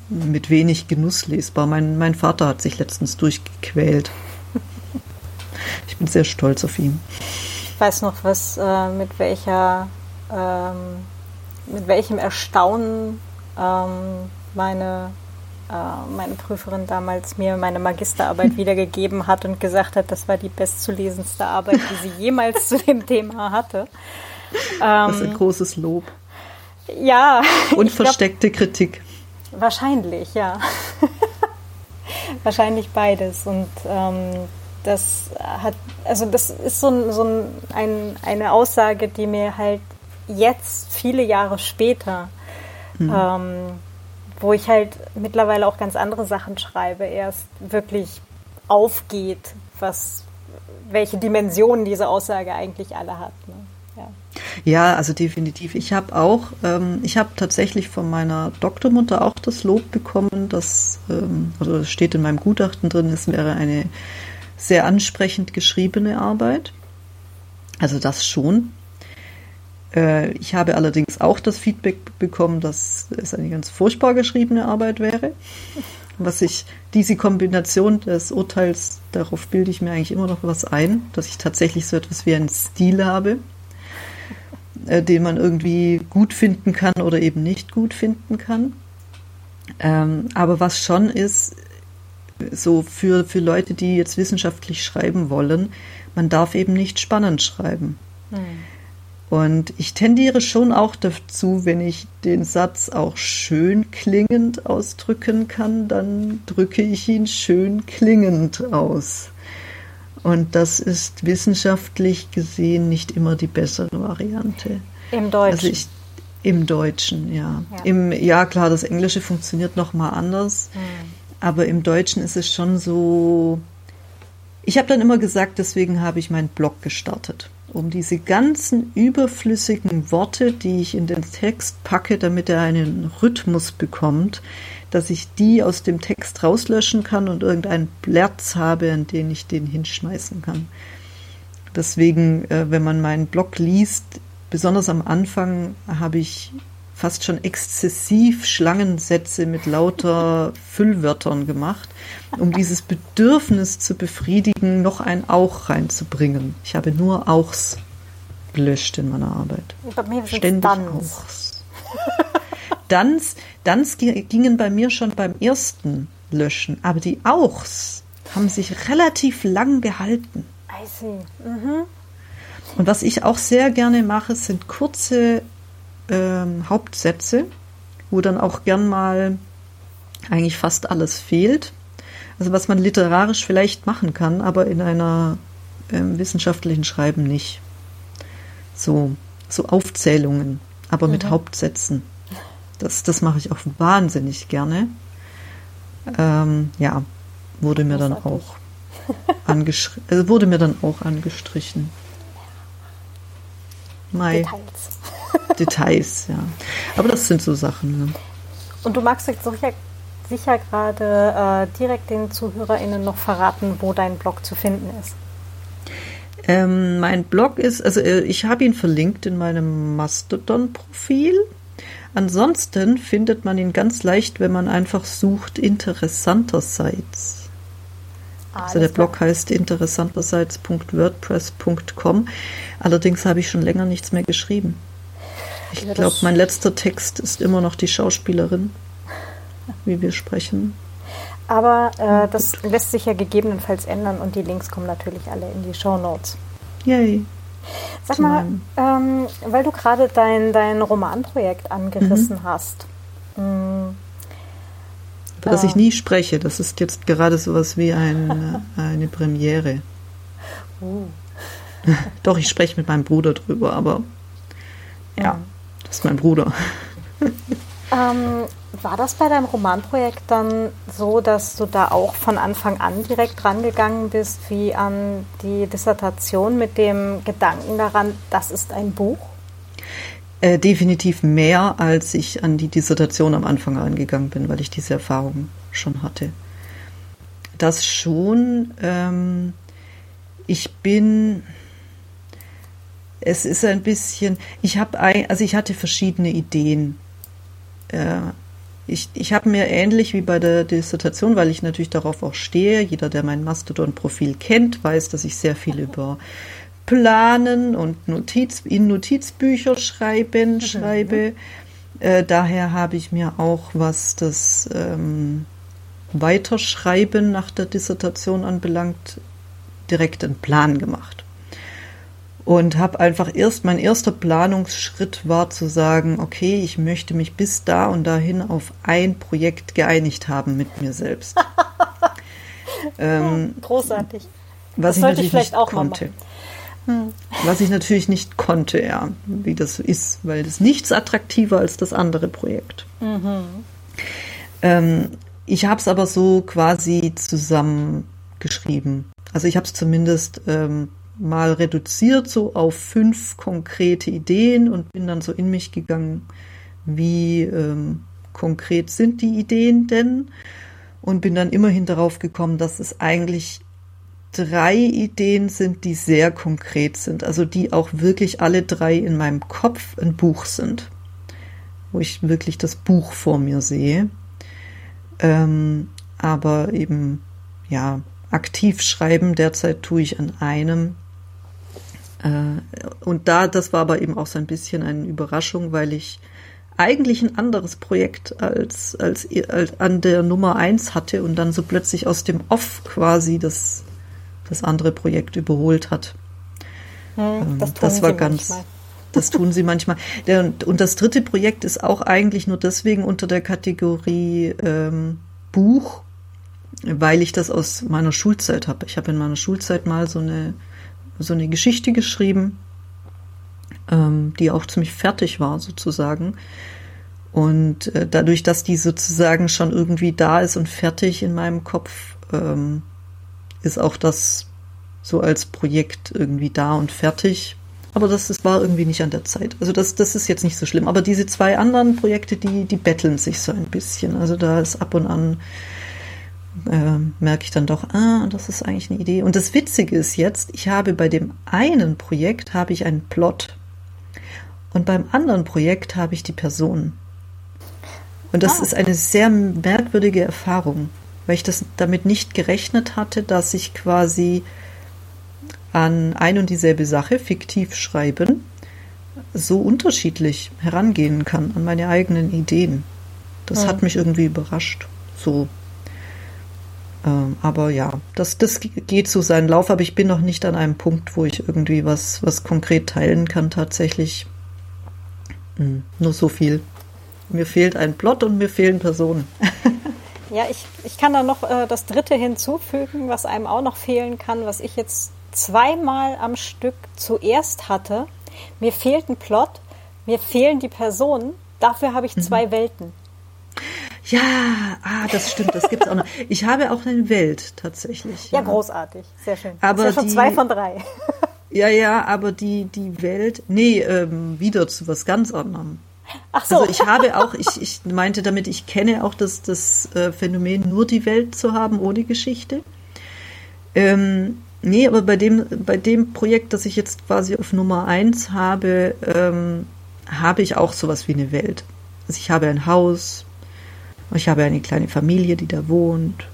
mit wenig Genuss lesbar. Mein, mein Vater hat sich letztens durchgequält. Ich bin sehr stolz auf ihn. Ich weiß noch, was äh, mit welcher ähm, mit welchem Erstaunen ähm, meine äh, meine Prüferin damals mir meine Magisterarbeit wiedergegeben hat und gesagt hat, das war die bestzulesendste Arbeit, die sie jemals zu dem Thema hatte. das ist ein ähm, großes Lob. Ja. Und versteckte glaub, Kritik. Wahrscheinlich, ja. wahrscheinlich beides. Und ähm, das hat, also das ist so, ein, so ein, eine Aussage, die mir halt jetzt, viele Jahre später, hm. ähm, wo ich halt mittlerweile auch ganz andere Sachen schreibe, erst wirklich aufgeht, was, welche Dimensionen diese Aussage eigentlich alle hat. Ne? Ja. also definitiv. Ich habe auch, ähm, ich habe tatsächlich von meiner Doktormutter auch das Lob bekommen, dass, ähm, oder das steht in meinem Gutachten drin, es wäre eine sehr ansprechend geschriebene Arbeit. Also das schon. Äh, ich habe allerdings auch das Feedback bekommen, dass es eine ganz furchtbar geschriebene Arbeit wäre. Was ich, diese Kombination des Urteils, darauf bilde ich mir eigentlich immer noch was ein, dass ich tatsächlich so etwas wie einen Stil habe, äh, den man irgendwie gut finden kann oder eben nicht gut finden kann. Ähm, aber was schon ist, so für, für Leute, die jetzt wissenschaftlich schreiben wollen, man darf eben nicht spannend schreiben. Hm. Und ich tendiere schon auch dazu, wenn ich den Satz auch schön klingend ausdrücken kann, dann drücke ich ihn schön klingend aus. Und das ist wissenschaftlich gesehen nicht immer die bessere Variante. Im Deutschen. Also ich, Im Deutschen, ja. ja. Im, ja, klar, das Englische funktioniert nochmal anders. Hm. Aber im Deutschen ist es schon so. Ich habe dann immer gesagt, deswegen habe ich meinen Blog gestartet um diese ganzen überflüssigen Worte, die ich in den Text packe, damit er einen Rhythmus bekommt, dass ich die aus dem Text rauslöschen kann und irgendeinen Platz habe, an den ich den hinschmeißen kann. Deswegen, äh, wenn man meinen Blog liest, besonders am Anfang habe ich fast schon exzessiv Schlangensätze mit lauter Füllwörtern gemacht, um dieses Bedürfnis zu befriedigen, noch ein Auch reinzubringen. Ich habe nur Auchs gelöscht in meiner Arbeit. Bei mir Ständig Dans. Auchs. Dans, Dans gingen bei mir schon beim ersten Löschen, aber die Auchs haben sich relativ lang gehalten. I see. Mhm. Und was ich auch sehr gerne mache, sind kurze ähm, Hauptsätze, wo dann auch gern mal eigentlich fast alles fehlt. Also was man literarisch vielleicht machen kann, aber in einer ähm, wissenschaftlichen Schreiben nicht. So, so Aufzählungen, aber mhm. mit Hauptsätzen. Das, das mache ich auch wahnsinnig gerne. Ähm, ja, wurde mir dann auch angeschrieben, äh, wurde mir dann auch angestrichen. Mai. Details. Details, ja. Aber das sind so Sachen. Ne? Und du magst sicher, sicher gerade äh, direkt den ZuhörerInnen noch verraten, wo dein Blog zu finden ist. Ähm, mein Blog ist, also äh, ich habe ihn verlinkt in meinem Mastodon-Profil. Ansonsten findet man ihn ganz leicht, wenn man einfach sucht interessanterseits. Ah, also der Blog heißt interessanterseits.wordpress.com. Allerdings habe ich schon länger nichts mehr geschrieben. Ich ja, glaube, mein letzter Text ist immer noch die Schauspielerin, wie wir sprechen. Aber äh, das lässt sich ja gegebenenfalls ändern und die Links kommen natürlich alle in die Show Notes. Yay. Sag mal, ähm, weil du gerade dein, dein Romanprojekt angerissen mhm. hast. Mh, Über das ich nie spreche. Das ist jetzt gerade sowas wie ein, eine Premiere. Uh. Doch, ich spreche mit meinem Bruder drüber, aber ja, mhm. das ist mein Bruder. Ähm, war das bei deinem Romanprojekt dann so, dass du da auch von Anfang an direkt rangegangen bist, wie an die Dissertation mit dem Gedanken daran, das ist ein Buch? Äh, definitiv mehr, als ich an die Dissertation am Anfang angegangen bin, weil ich diese Erfahrung schon hatte. Das schon. Ähm, ich bin. Es ist ein bisschen. Ich habe, also ich hatte verschiedene Ideen äh, ich, ich habe mir ähnlich wie bei der Dissertation, weil ich natürlich darauf auch stehe, jeder, der mein Mastodon-Profil kennt, weiß, dass ich sehr viel über Planen und Notiz, in Notizbücher schreiben mhm. schreibe. Äh, daher habe ich mir auch, was das ähm, Weiterschreiben nach der Dissertation anbelangt, direkt einen Plan gemacht und habe einfach erst mein erster Planungsschritt war zu sagen, okay, ich möchte mich bis da und dahin auf ein Projekt geeinigt haben mit mir selbst. ähm, Großartig. Was das ich natürlich ich vielleicht nicht auch konnte. Hm. Was ich natürlich nicht konnte, ja, wie das ist, weil das nichts attraktiver als das andere Projekt. Mhm. Ähm, ich habe es aber so quasi zusammengeschrieben. Also ich habe es zumindest ähm, mal reduziert so auf fünf konkrete Ideen und bin dann so in mich gegangen, wie ähm, konkret sind die Ideen denn? Und bin dann immerhin darauf gekommen, dass es eigentlich drei Ideen sind, die sehr konkret sind, also die auch wirklich alle drei in meinem Kopf ein Buch sind, wo ich wirklich das Buch vor mir sehe. Ähm, aber eben, ja, aktiv schreiben derzeit tue ich an einem äh, und da, das war aber eben auch so ein bisschen eine Überraschung, weil ich eigentlich ein anderes Projekt als, als, als an der Nummer eins hatte und dann so plötzlich aus dem Off quasi das, das andere Projekt überholt hat. Hm, das, das war ganz, manchmal. das tun sie manchmal. Und das dritte Projekt ist auch eigentlich nur deswegen unter der Kategorie ähm, Buch, weil ich das aus meiner Schulzeit habe. Ich habe in meiner Schulzeit mal so eine so eine Geschichte geschrieben, ähm, die auch ziemlich fertig war sozusagen. Und äh, dadurch, dass die sozusagen schon irgendwie da ist und fertig in meinem Kopf, ähm, ist auch das so als Projekt irgendwie da und fertig. Aber das, das war irgendwie nicht an der Zeit. Also das, das ist jetzt nicht so schlimm. Aber diese zwei anderen Projekte, die, die betteln sich so ein bisschen. Also da ist ab und an äh, merke ich dann doch, ah, das ist eigentlich eine Idee. Und das Witzige ist jetzt, ich habe bei dem einen Projekt habe ich einen Plot und beim anderen Projekt habe ich die Person. Und das ah. ist eine sehr merkwürdige Erfahrung, weil ich das damit nicht gerechnet hatte, dass ich quasi an ein und dieselbe Sache fiktiv schreiben so unterschiedlich herangehen kann an meine eigenen Ideen. Das ja. hat mich irgendwie überrascht. So ähm, aber ja, das, das geht so seinen Lauf, aber ich bin noch nicht an einem Punkt, wo ich irgendwie was, was konkret teilen kann tatsächlich. Hm, nur so viel. Mir fehlt ein Plot und mir fehlen Personen. ja, ich, ich kann da noch äh, das dritte hinzufügen, was einem auch noch fehlen kann, was ich jetzt zweimal am Stück zuerst hatte. Mir fehlt ein Plot, mir fehlen die Personen Dafür habe ich mhm. zwei Welten. Ja, ah, das stimmt, das gibt es auch noch. Ich habe auch eine Welt tatsächlich. Ja, ja großartig, sehr schön. Aber das ist ja schon die, zwei von drei. Ja, ja, aber die, die Welt, nee, ähm, wieder zu was ganz anderem. Ach so. Also ich habe auch, ich, ich meinte damit, ich kenne auch das, das äh, Phänomen, nur die Welt zu haben, ohne Geschichte. Ähm, nee, aber bei dem, bei dem Projekt, das ich jetzt quasi auf Nummer eins habe, ähm, habe ich auch sowas wie eine Welt. Also ich habe ein Haus, ich habe eine kleine Familie, die da wohnt.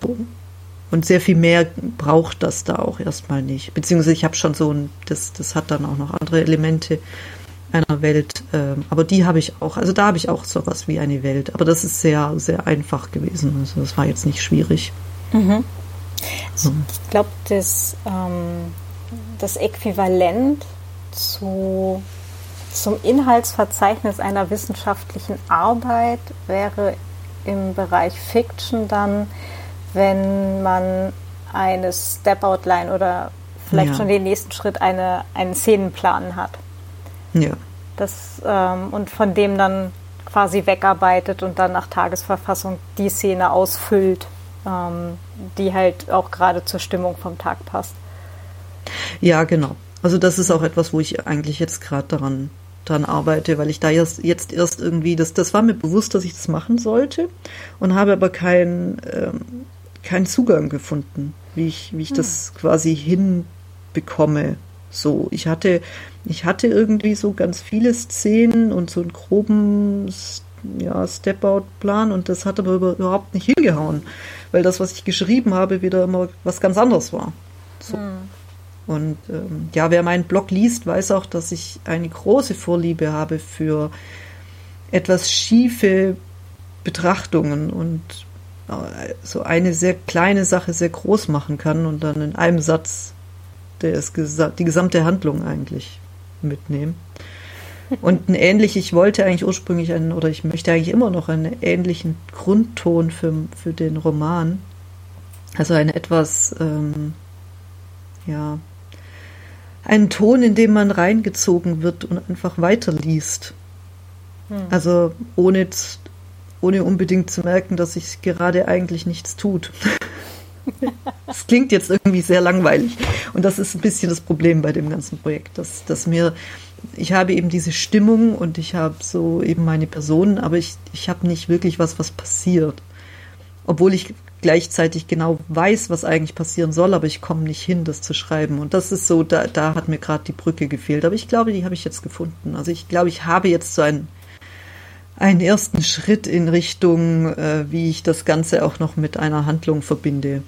So. Und sehr viel mehr braucht das da auch erstmal nicht. Beziehungsweise ich habe schon so ein, das, das hat dann auch noch andere Elemente einer Welt. Ähm, aber die habe ich auch, also da habe ich auch sowas wie eine Welt. Aber das ist sehr, sehr einfach gewesen. Also das war jetzt nicht schwierig. Mhm. Also ich glaube, das, ähm, das Äquivalent zu, zum Inhaltsverzeichnis einer wissenschaftlichen Arbeit wäre im Bereich Fiction dann wenn man eine Step-Outline oder vielleicht ja. schon den nächsten Schritt eine, einen Szenenplan hat. Ja. Das, ähm, und von dem dann quasi wegarbeitet und dann nach Tagesverfassung die Szene ausfüllt, ähm, die halt auch gerade zur Stimmung vom Tag passt. Ja, genau. Also das ist auch etwas, wo ich eigentlich jetzt gerade daran dran arbeite, weil ich da jetzt, jetzt erst irgendwie, das, das war mir bewusst, dass ich das machen sollte und habe aber kein, ähm, keinen Zugang gefunden, wie ich, wie ich hm. das quasi hinbekomme. So, ich hatte, ich hatte irgendwie so ganz viele Szenen und so einen groben ja, Step-Out-Plan und das hat aber überhaupt nicht hingehauen, weil das, was ich geschrieben habe, wieder immer was ganz anderes war. So. Hm. Und ähm, ja, wer meinen Blog liest, weiß auch, dass ich eine große Vorliebe habe für etwas schiefe Betrachtungen und so eine sehr kleine Sache sehr groß machen kann und dann in einem Satz ist die gesamte Handlung eigentlich mitnehmen. Und ein ähnlich, ich wollte eigentlich ursprünglich einen, oder ich möchte eigentlich immer noch einen ähnlichen Grundton für, für den Roman. Also ein etwas, ähm, ja, einen Ton, in dem man reingezogen wird und einfach weiterliest. Hm. Also ohne ohne unbedingt zu merken, dass sich gerade eigentlich nichts tut. Das klingt jetzt irgendwie sehr langweilig. Und das ist ein bisschen das Problem bei dem ganzen Projekt, dass, dass mir, ich habe eben diese Stimmung und ich habe so eben meine Personen, aber ich, ich habe nicht wirklich was, was passiert. Obwohl ich gleichzeitig genau weiß, was eigentlich passieren soll, aber ich komme nicht hin, das zu schreiben. Und das ist so, da, da hat mir gerade die Brücke gefehlt. Aber ich glaube, die habe ich jetzt gefunden. Also ich glaube, ich habe jetzt so ein einen ersten Schritt in Richtung, äh, wie ich das Ganze auch noch mit einer Handlung verbinde,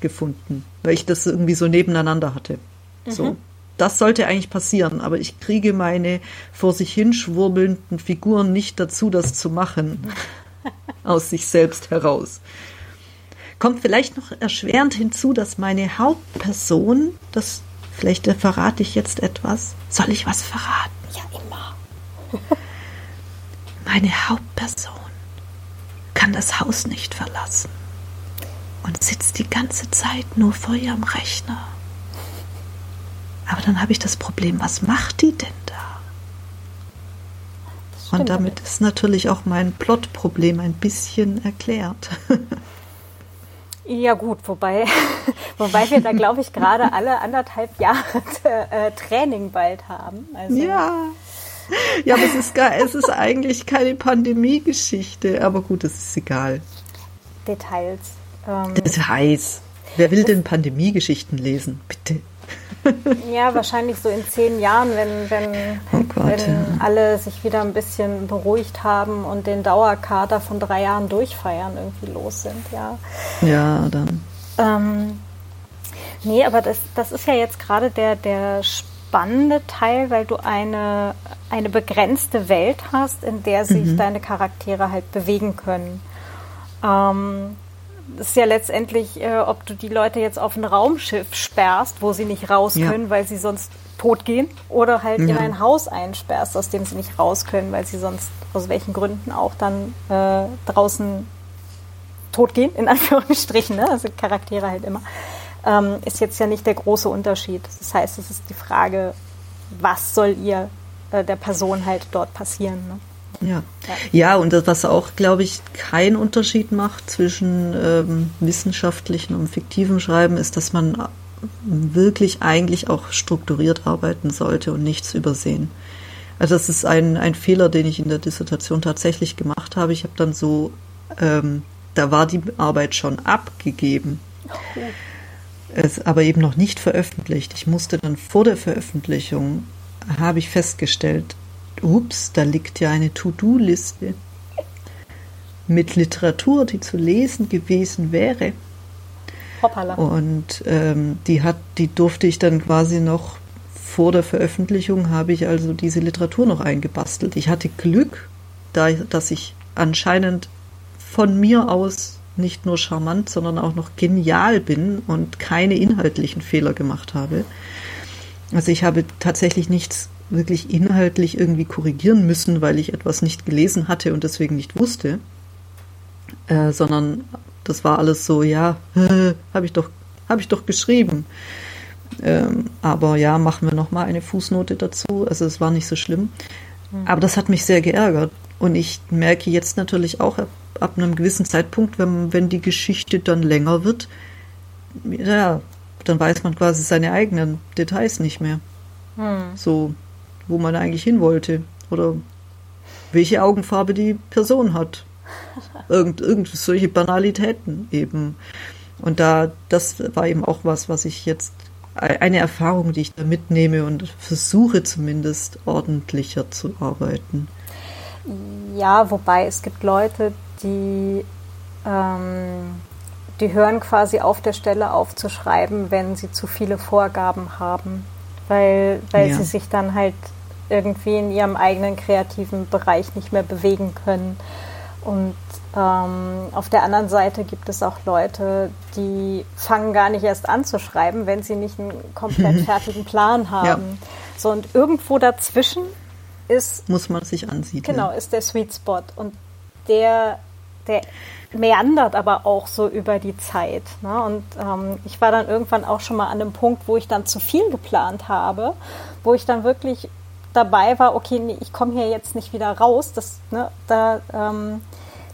gefunden, weil ich das irgendwie so nebeneinander hatte. Mhm. So. Das sollte eigentlich passieren, aber ich kriege meine vor sich hinschwurbelnden Figuren nicht dazu, das zu machen. aus sich selbst heraus. Kommt vielleicht noch erschwerend hinzu, dass meine Hauptperson, das vielleicht verrate ich jetzt etwas. Soll ich was verraten? Ja, immer. Meine Hauptperson kann das Haus nicht verlassen und sitzt die ganze Zeit nur vor ihrem Rechner. Aber dann habe ich das Problem, was macht die denn da? Und damit ist natürlich auch mein Plotproblem ein bisschen erklärt. Ja gut, wobei, wobei wir da glaube ich gerade alle anderthalb Jahre äh, Training bald haben. Also, ja. Ja, aber es ist, gar, es ist eigentlich keine Pandemie-Geschichte. Aber gut, das ist egal. Details. Ähm, Details. Wer will denn Pandemie-Geschichten lesen? Bitte. Ja, wahrscheinlich so in zehn Jahren, wenn, wenn, oh Gott, wenn ja. alle sich wieder ein bisschen beruhigt haben und den Dauerkater von drei Jahren durchfeiern irgendwie los sind, ja. Ja, dann. Ähm, nee, aber das, das ist ja jetzt gerade der, der spannende Teil, weil du eine, eine begrenzte Welt hast, in der sich mhm. deine Charaktere halt bewegen können. Ähm, ist ja letztendlich, äh, ob du die Leute jetzt auf ein Raumschiff sperrst, wo sie nicht raus können, ja. weil sie sonst tot gehen, oder halt ja. in ein Haus einsperrst, aus dem sie nicht raus können, weil sie sonst aus welchen Gründen auch dann äh, draußen tot gehen, in Anführungsstrichen, ne? also Charaktere halt immer ähm, ist jetzt ja nicht der große Unterschied. Das heißt, es ist die Frage, was soll ihr äh, der Person halt dort passieren. Ne? Ja. ja, und das, was auch, glaube ich, keinen Unterschied macht zwischen ähm, wissenschaftlichen und fiktivem Schreiben, ist, dass man wirklich eigentlich auch strukturiert arbeiten sollte und nichts übersehen. Also das ist ein, ein Fehler, den ich in der Dissertation tatsächlich gemacht habe. Ich habe dann so, ähm, da war die Arbeit schon abgegeben, es aber eben noch nicht veröffentlicht. Ich musste dann vor der Veröffentlichung, habe ich festgestellt, ups, da liegt ja eine To-Do-Liste mit Literatur, die zu lesen gewesen wäre. Hoppala. Und ähm, die hat, die durfte ich dann quasi noch vor der Veröffentlichung habe ich also diese Literatur noch eingebastelt. Ich hatte Glück, da, dass ich anscheinend von mir aus nicht nur charmant, sondern auch noch genial bin und keine inhaltlichen Fehler gemacht habe. Also ich habe tatsächlich nichts wirklich inhaltlich irgendwie korrigieren müssen, weil ich etwas nicht gelesen hatte und deswegen nicht wusste, äh, sondern das war alles so, ja, habe ich doch, habe ich doch geschrieben. Ähm, aber ja, machen wir noch mal eine Fußnote dazu. Also es war nicht so schlimm. Mhm. Aber das hat mich sehr geärgert. Und ich merke jetzt natürlich auch ab, ab einem gewissen Zeitpunkt, wenn, wenn die Geschichte dann länger wird, ja, dann weiß man quasi seine eigenen Details nicht mehr. Mhm. So, wo man eigentlich hin wollte. Oder welche Augenfarbe die Person hat. Irgend, irgend solche Banalitäten eben. Und da, das war eben auch was, was ich jetzt, eine Erfahrung, die ich da mitnehme und versuche zumindest ordentlicher zu arbeiten. Ja, wobei es gibt Leute, die, ähm, die hören quasi auf der Stelle auf zu schreiben, wenn sie zu viele Vorgaben haben, weil, weil ja. sie sich dann halt irgendwie in ihrem eigenen kreativen Bereich nicht mehr bewegen können. Und ähm, auf der anderen Seite gibt es auch Leute, die fangen gar nicht erst an zu schreiben, wenn sie nicht einen komplett fertigen Plan haben. Ja. So und irgendwo dazwischen ist muss man sich ansiedeln. Genau, ist der Sweet Spot und der der meandert aber auch so über die Zeit. Ne? Und ähm, ich war dann irgendwann auch schon mal an einem Punkt, wo ich dann zu viel geplant habe, wo ich dann wirklich dabei war, okay, nee, ich komme hier jetzt nicht wieder raus. Das, ne, da, ähm,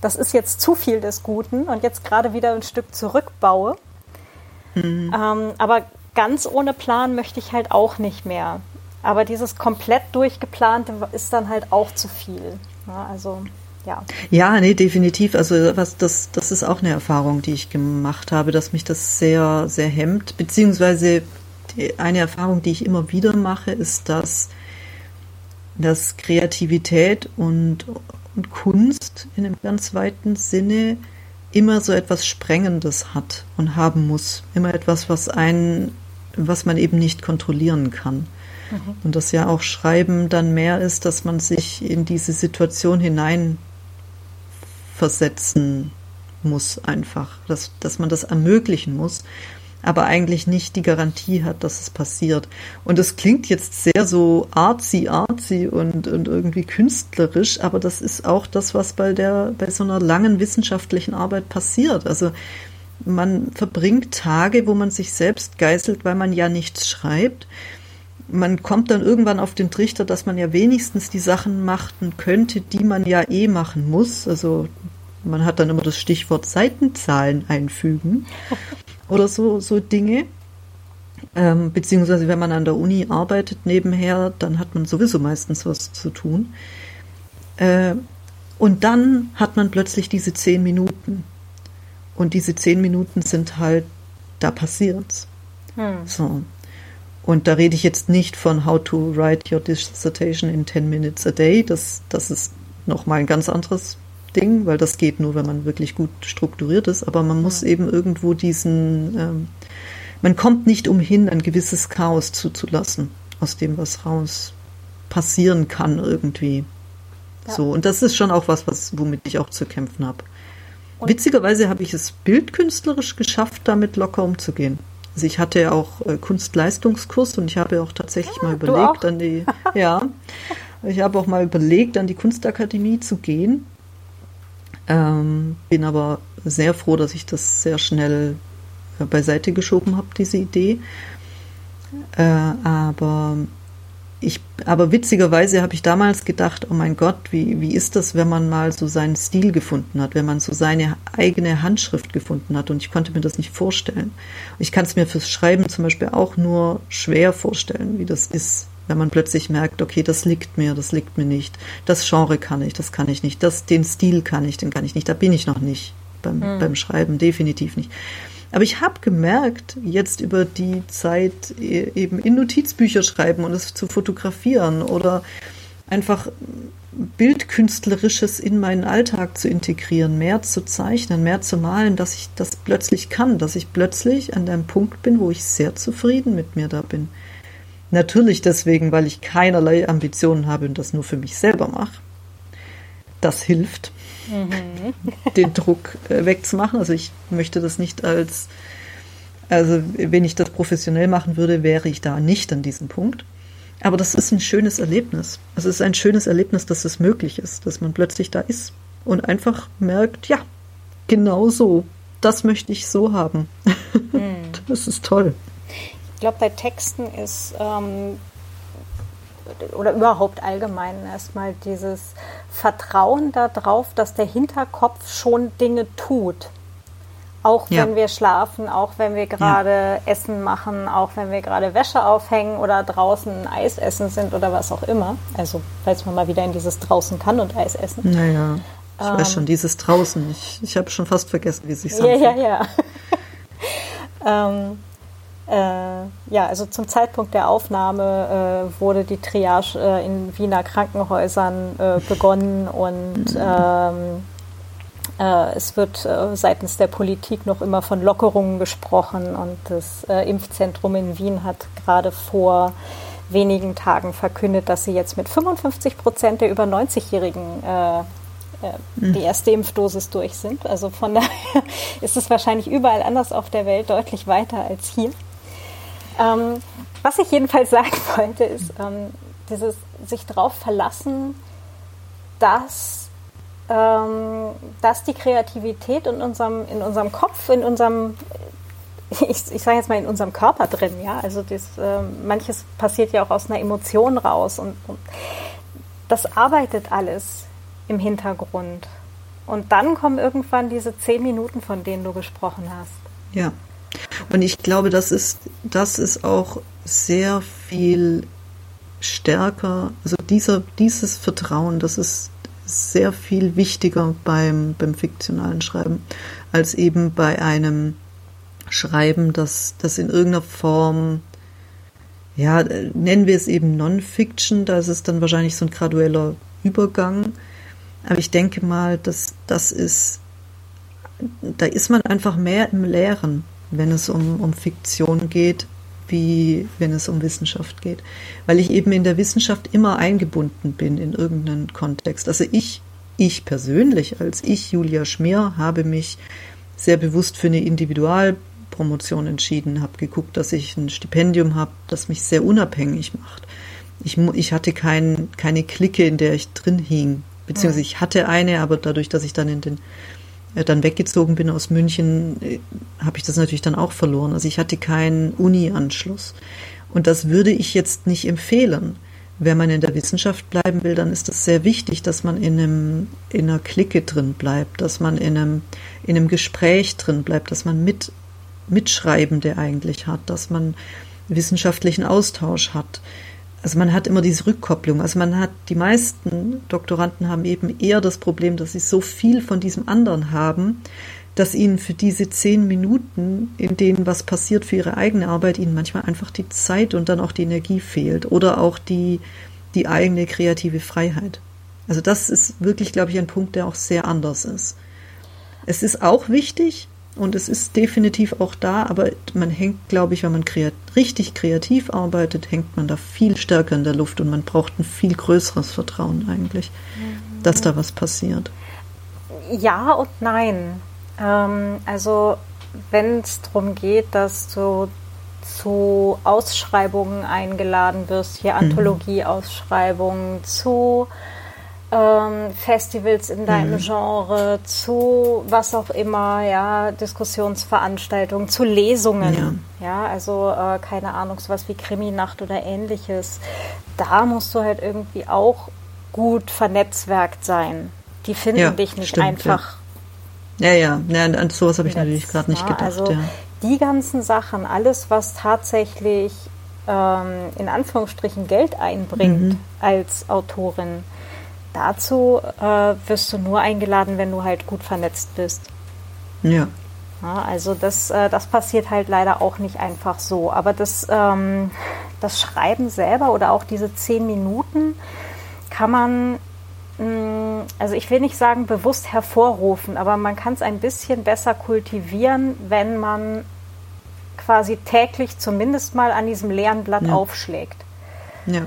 das ist jetzt zu viel des Guten und jetzt gerade wieder ein Stück zurückbaue. Mhm. Ähm, aber ganz ohne Plan möchte ich halt auch nicht mehr. Aber dieses komplett durchgeplante ist dann halt auch zu viel. Ja, also ja. Ja, nee, definitiv. Also was das, das ist auch eine Erfahrung, die ich gemacht habe, dass mich das sehr, sehr hemmt. Beziehungsweise eine Erfahrung, die ich immer wieder mache, ist, dass dass Kreativität und, und Kunst in einem ganz weiten Sinne immer so etwas Sprengendes hat und haben muss. Immer etwas, was einen, was man eben nicht kontrollieren kann. Mhm. Und das ja auch Schreiben dann mehr ist, dass man sich in diese Situation hinein versetzen muss einfach, dass, dass man das ermöglichen muss aber eigentlich nicht die Garantie hat, dass es passiert. Und das klingt jetzt sehr so artsy, artsy und, und irgendwie künstlerisch, aber das ist auch das, was bei der, bei so einer langen wissenschaftlichen Arbeit passiert. Also, man verbringt Tage, wo man sich selbst geißelt, weil man ja nichts schreibt. Man kommt dann irgendwann auf den Trichter, dass man ja wenigstens die Sachen machen könnte, die man ja eh machen muss. Also man hat dann immer das Stichwort Seitenzahlen einfügen oder so, so Dinge. Ähm, beziehungsweise wenn man an der Uni arbeitet nebenher, dann hat man sowieso meistens was zu tun. Äh, und dann hat man plötzlich diese zehn Minuten. Und diese zehn Minuten sind halt, da passiert's. Hm. So. Und da rede ich jetzt nicht von How to Write Your Dissertation in 10 Minutes a Day. Das, das ist nochmal ein ganz anderes Ding, weil das geht nur, wenn man wirklich gut strukturiert ist. Aber man muss ja. eben irgendwo diesen, ähm, man kommt nicht umhin, ein gewisses Chaos zuzulassen, aus dem was raus passieren kann irgendwie. Ja. So, und das ist schon auch was, was, womit ich auch zu kämpfen habe. Witzigerweise habe ich es bildkünstlerisch geschafft, damit locker umzugehen. Also ich hatte ja auch äh, Kunstleistungskurs und ich habe auch tatsächlich ja, mal überlegt, an die, ja, ich habe auch mal überlegt, an die Kunstakademie zu gehen ähm, bin aber sehr froh, dass ich das sehr schnell äh, beiseite geschoben habe, diese Idee. Äh, aber ich, aber witzigerweise habe ich damals gedacht, oh mein Gott, wie, wie ist das, wenn man mal so seinen Stil gefunden hat, wenn man so seine eigene Handschrift gefunden hat und ich konnte mir das nicht vorstellen. Ich kann es mir fürs Schreiben zum Beispiel auch nur schwer vorstellen, wie das ist, wenn man plötzlich merkt, okay, das liegt mir, das liegt mir nicht, das Genre kann ich, das kann ich nicht, das, den Stil kann ich, den kann ich nicht, da bin ich noch nicht beim, mhm. beim Schreiben, definitiv nicht. Aber ich habe gemerkt, jetzt über die Zeit e, eben in Notizbücher schreiben und es zu fotografieren oder einfach Bildkünstlerisches in meinen Alltag zu integrieren, mehr zu zeichnen, mehr zu malen, dass ich das plötzlich kann, dass ich plötzlich an einem Punkt bin, wo ich sehr zufrieden mit mir da bin. Natürlich deswegen, weil ich keinerlei Ambitionen habe und das nur für mich selber mache. Das hilft mhm. den Druck äh, wegzumachen. Also ich möchte das nicht als, also wenn ich das professionell machen würde, wäre ich da nicht an diesem Punkt. Aber das ist ein schönes Erlebnis. Es ist ein schönes Erlebnis, dass es möglich ist, dass man plötzlich da ist und einfach merkt, ja, genau so. Das möchte ich so haben. Mhm. Das ist toll. Ich glaube, bei Texten ist ähm, oder überhaupt allgemein erstmal dieses Vertrauen darauf, dass der Hinterkopf schon Dinge tut. Auch ja. wenn wir schlafen, auch wenn wir gerade ja. Essen machen, auch wenn wir gerade Wäsche aufhängen oder draußen Eis essen sind oder was auch immer. Also, falls man mal wieder in dieses draußen kann und Eis essen. Naja, ich ähm, weiß schon, dieses draußen. Ich, ich habe schon fast vergessen, wie sich sagt. Ja, ja, ja. ähm, äh, ja, also zum Zeitpunkt der Aufnahme äh, wurde die Triage äh, in Wiener Krankenhäusern äh, begonnen und ähm, äh, es wird äh, seitens der Politik noch immer von Lockerungen gesprochen und das Impfzentrum in Wien hat gerade vor wenigen Tagen verkündet, dass sie jetzt mit 55 Prozent der über 90-Jährigen die hm. erste Impfdosis durch sind. Also von daher ist es wahrscheinlich überall anders auf der Welt deutlich weiter als hier. Ähm, was ich jedenfalls sagen wollte, ist ähm, dieses sich darauf verlassen, dass, ähm, dass die Kreativität in unserem, in unserem Kopf, in unserem, ich, ich sage jetzt mal in unserem Körper drin, ja, also das, äh, manches passiert ja auch aus einer Emotion raus und, und das arbeitet alles im Hintergrund. Und dann kommen irgendwann diese zehn Minuten, von denen du gesprochen hast. Ja. Und ich glaube, das ist, das ist auch sehr viel stärker, also dieser, dieses Vertrauen, das ist sehr viel wichtiger beim, beim fiktionalen Schreiben, als eben bei einem Schreiben, das, das in irgendeiner Form, ja, nennen wir es eben Non-Fiction, da ist es dann wahrscheinlich so ein gradueller Übergang. Aber ich denke mal, dass das ist, da ist man einfach mehr im Lehren wenn es um, um Fiktion geht, wie wenn es um Wissenschaft geht. Weil ich eben in der Wissenschaft immer eingebunden bin in irgendeinen Kontext. Also ich, ich persönlich, als ich, Julia Schmier, habe mich sehr bewusst für eine Individualpromotion entschieden, habe geguckt, dass ich ein Stipendium habe, das mich sehr unabhängig macht. Ich, ich hatte kein, keine Clique, in der ich drin hing, beziehungsweise ich hatte eine, aber dadurch, dass ich dann in den dann weggezogen bin aus München, äh, habe ich das natürlich dann auch verloren. Also ich hatte keinen Uni-Anschluss. Und das würde ich jetzt nicht empfehlen. Wenn man in der Wissenschaft bleiben will, dann ist es sehr wichtig, dass man in, einem, in einer Clique drin bleibt, dass man in einem, in einem Gespräch drin bleibt, dass man mit, Mitschreibende eigentlich hat, dass man wissenschaftlichen Austausch hat. Also man hat immer diese Rückkopplung. Also man hat, die meisten Doktoranden haben eben eher das Problem, dass sie so viel von diesem anderen haben, dass ihnen für diese zehn Minuten, in denen was passiert für ihre eigene Arbeit, ihnen manchmal einfach die Zeit und dann auch die Energie fehlt oder auch die, die eigene kreative Freiheit. Also das ist wirklich, glaube ich, ein Punkt, der auch sehr anders ist. Es ist auch wichtig, und es ist definitiv auch da, aber man hängt, glaube ich, wenn man kreat richtig kreativ arbeitet, hängt man da viel stärker in der Luft und man braucht ein viel größeres Vertrauen eigentlich, mhm. dass da was passiert. Ja und nein. Ähm, also wenn es darum geht, dass du zu Ausschreibungen eingeladen wirst, hier mhm. Anthologieausschreibungen, zu ähm, Festivals in deinem mhm. Genre, zu was auch immer, ja, Diskussionsveranstaltungen, zu Lesungen, ja, ja also äh, keine Ahnung, sowas wie Kriminacht oder ähnliches. Da musst du halt irgendwie auch gut vernetzwerkt sein. Die finden ja, dich nicht stimmt, einfach. Ja, ja, ja, an sowas habe ich natürlich gerade nicht gedacht. Also ja. die ganzen Sachen, alles, was tatsächlich ähm, in Anführungsstrichen Geld einbringt mhm. als Autorin, dazu äh, wirst du nur eingeladen, wenn du halt gut vernetzt bist. Ja. ja also das, äh, das passiert halt leider auch nicht einfach so. Aber das, ähm, das Schreiben selber oder auch diese zehn Minuten kann man, mh, mm, also ich will nicht sagen bewusst hervorrufen, aber man kann es ein bisschen besser kultivieren, wenn man quasi täglich zumindest mal an diesem leeren Blatt ja. aufschlägt. Ja.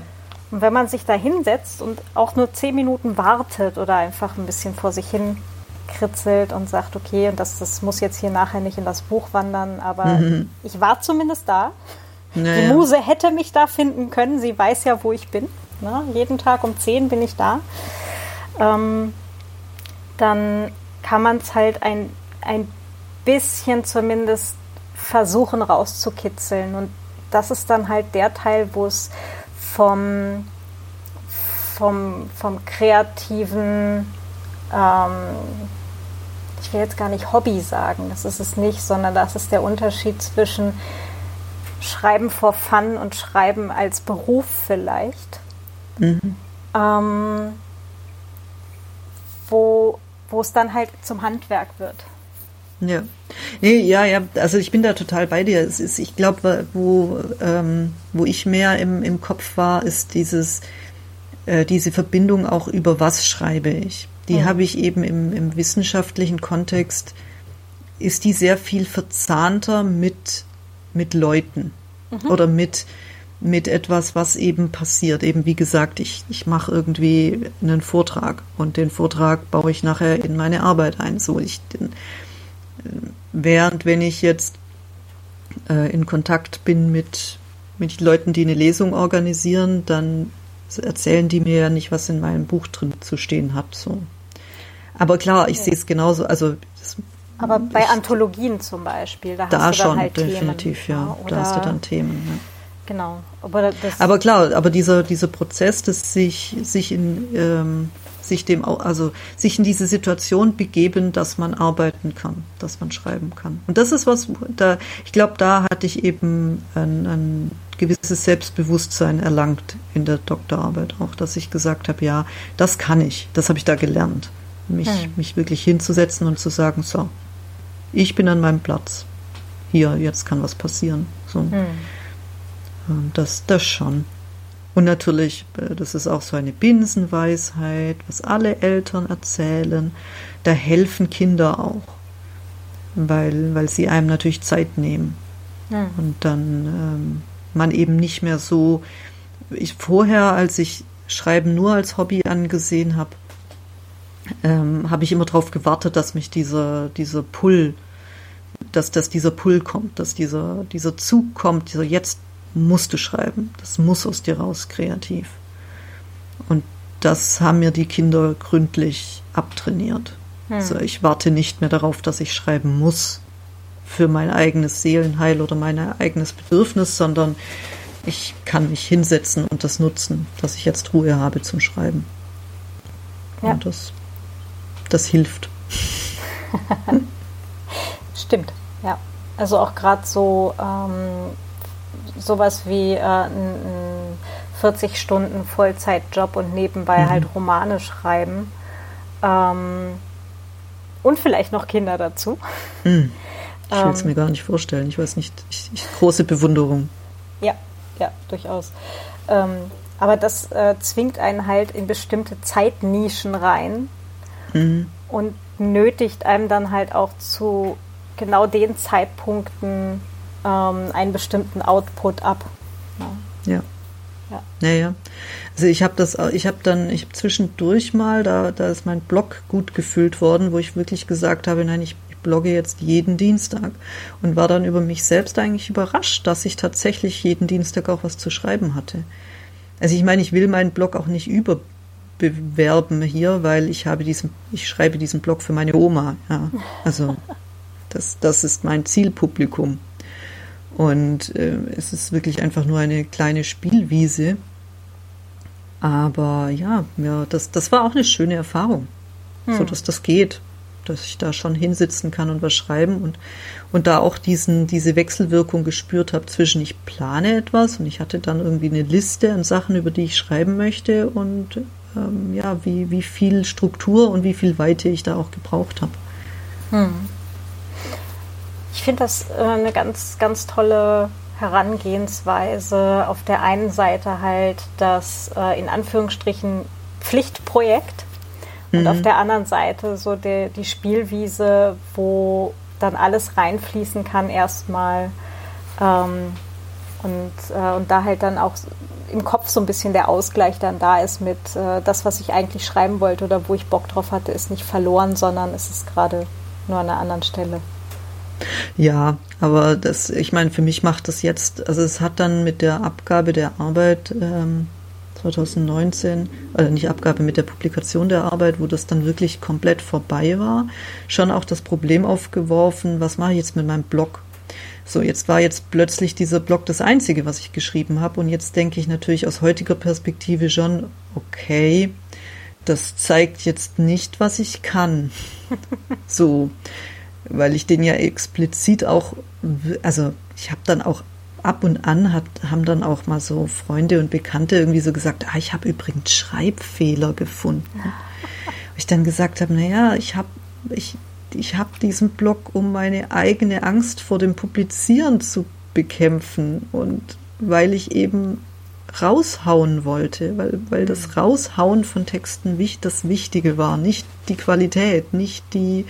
Und wenn man sich da hinsetzt und auch nur zehn Minuten wartet oder einfach ein bisschen vor sich hin kritzelt und sagt, okay, und das, das muss jetzt hier nachher nicht in das Buch wandern, aber mhm. ich war zumindest da. Naja. Die Muse hätte mich da finden können, sie weiß ja, wo ich bin. Ne? Jeden Tag um zehn bin ich da. Ähm, dann kann man es halt ein, ein bisschen zumindest versuchen rauszukitzeln. Und das ist dann halt der Teil, wo es vom, vom, vom kreativen, ähm, ich will jetzt gar nicht Hobby sagen, das ist es nicht, sondern das ist der Unterschied zwischen Schreiben for Fun und Schreiben als Beruf vielleicht. Mhm. Ähm, wo, wo es dann halt zum Handwerk wird. Ja. Nee, ja, ja, also ich bin da total bei dir. Es ist, ich glaube, wo, ähm, wo ich mehr im, im Kopf war, ist dieses, äh, diese Verbindung auch über was schreibe ich. Die mhm. habe ich eben im, im wissenschaftlichen Kontext, ist die sehr viel verzahnter mit, mit Leuten mhm. oder mit, mit etwas, was eben passiert. Eben wie gesagt, ich, ich mache irgendwie einen Vortrag und den Vortrag baue ich nachher in meine Arbeit ein. So ich, den, Während wenn ich jetzt äh, in Kontakt bin mit, mit Leuten, die eine Lesung organisieren, dann erzählen die mir ja nicht, was in meinem Buch drin zu stehen hat. So. Aber klar, ich okay. sehe es genauso. Also das, aber bei ich, Anthologien zum Beispiel, da, da hast du schon, halt definitiv, Themen, ja. Da hast du dann Themen. Ja. Genau. Aber, aber, klar, aber dieser, dieser Prozess, dass sich, sich in ähm, sich dem also sich in diese Situation begeben, dass man arbeiten kann, dass man schreiben kann. Und das ist was, da ich glaube, da hatte ich eben ein, ein gewisses Selbstbewusstsein erlangt in der Doktorarbeit auch, dass ich gesagt habe, ja, das kann ich, das habe ich da gelernt, mich hm. mich wirklich hinzusetzen und zu sagen, so, ich bin an meinem Platz, hier, jetzt kann was passieren, so. Hm. Das, das schon. Und natürlich, äh, das ist auch so eine Binsenweisheit, was alle Eltern erzählen. Da helfen Kinder auch, weil, weil sie einem natürlich Zeit nehmen. Ja. Und dann ähm, man eben nicht mehr so, ich vorher, als ich Schreiben nur als Hobby angesehen habe, ähm, habe ich immer darauf gewartet, dass mich dieser, dieser Pull, dass, dass dieser Pull kommt, dass dieser, dieser Zug kommt, dieser jetzt musst du schreiben. Das muss aus dir raus, kreativ. Und das haben mir die Kinder gründlich abtrainiert. Hm. Also ich warte nicht mehr darauf, dass ich schreiben muss für mein eigenes Seelenheil oder mein eigenes Bedürfnis, sondern ich kann mich hinsetzen und das nutzen, dass ich jetzt Ruhe habe zum Schreiben. Ja. Und das, das hilft. Stimmt, ja. Also auch gerade so ähm, sowas wie äh, ein, 40 Stunden Vollzeitjob und nebenbei mhm. halt Romane schreiben. Ähm, und vielleicht noch Kinder dazu. Mhm. Ich will es ähm, mir gar nicht vorstellen. Ich weiß nicht, ich, ich, große Bewunderung. Ja, ja, durchaus. Ähm, aber das äh, zwingt einen halt in bestimmte Zeitnischen rein mhm. und nötigt einem dann halt auch zu genau den Zeitpunkten ähm, einen bestimmten Output ab. Ja. ja. Ja. ja, ja. Also ich habe das, ich habe dann, ich habe zwischendurch mal, da, da ist mein Blog gut gefüllt worden, wo ich wirklich gesagt habe, nein, ich, ich blogge jetzt jeden Dienstag und war dann über mich selbst eigentlich überrascht, dass ich tatsächlich jeden Dienstag auch was zu schreiben hatte. Also ich meine, ich will meinen Blog auch nicht über bewerben hier, weil ich habe diesen, ich schreibe diesen Blog für meine Oma. Ja, also das, das ist mein Zielpublikum. Und äh, es ist wirklich einfach nur eine kleine Spielwiese. Aber ja, ja das, das war auch eine schöne Erfahrung, hm. so dass das geht, dass ich da schon hinsitzen kann und was schreiben und, und da auch diesen, diese Wechselwirkung gespürt habe zwischen ich plane etwas und ich hatte dann irgendwie eine Liste an Sachen, über die ich schreiben möchte und ähm, ja, wie, wie viel Struktur und wie viel Weite ich da auch gebraucht habe. Hm. Ich finde das äh, eine ganz, ganz tolle Herangehensweise. Auf der einen Seite halt das äh, in Anführungsstrichen Pflichtprojekt und auf mhm. der anderen Seite so die, die Spielwiese, wo dann alles reinfließen kann erstmal ähm, und, äh, und da halt dann auch im Kopf so ein bisschen der Ausgleich dann da ist mit äh, das, was ich eigentlich schreiben wollte oder wo ich Bock drauf hatte, ist nicht verloren, sondern es ist gerade nur an einer anderen Stelle. Ja, aber das, ich meine, für mich macht das jetzt, also es hat dann mit der Abgabe der Arbeit ähm, 2019, also nicht Abgabe mit der Publikation der Arbeit, wo das dann wirklich komplett vorbei war, schon auch das Problem aufgeworfen, was mache ich jetzt mit meinem Blog? So, jetzt war jetzt plötzlich dieser Blog das Einzige, was ich geschrieben habe. Und jetzt denke ich natürlich aus heutiger Perspektive schon, okay, das zeigt jetzt nicht, was ich kann. so, weil ich den ja explizit auch, also ich habe dann auch ab und an hat, haben dann auch mal so Freunde und Bekannte irgendwie so gesagt, ah, ich habe übrigens Schreibfehler gefunden. ich dann gesagt habe, naja, ich habe ich, ich hab diesen Blog, um meine eigene Angst vor dem Publizieren zu bekämpfen und weil ich eben raushauen wollte, weil, weil das mhm. Raushauen von Texten das Wichtige war, nicht die Qualität, nicht die,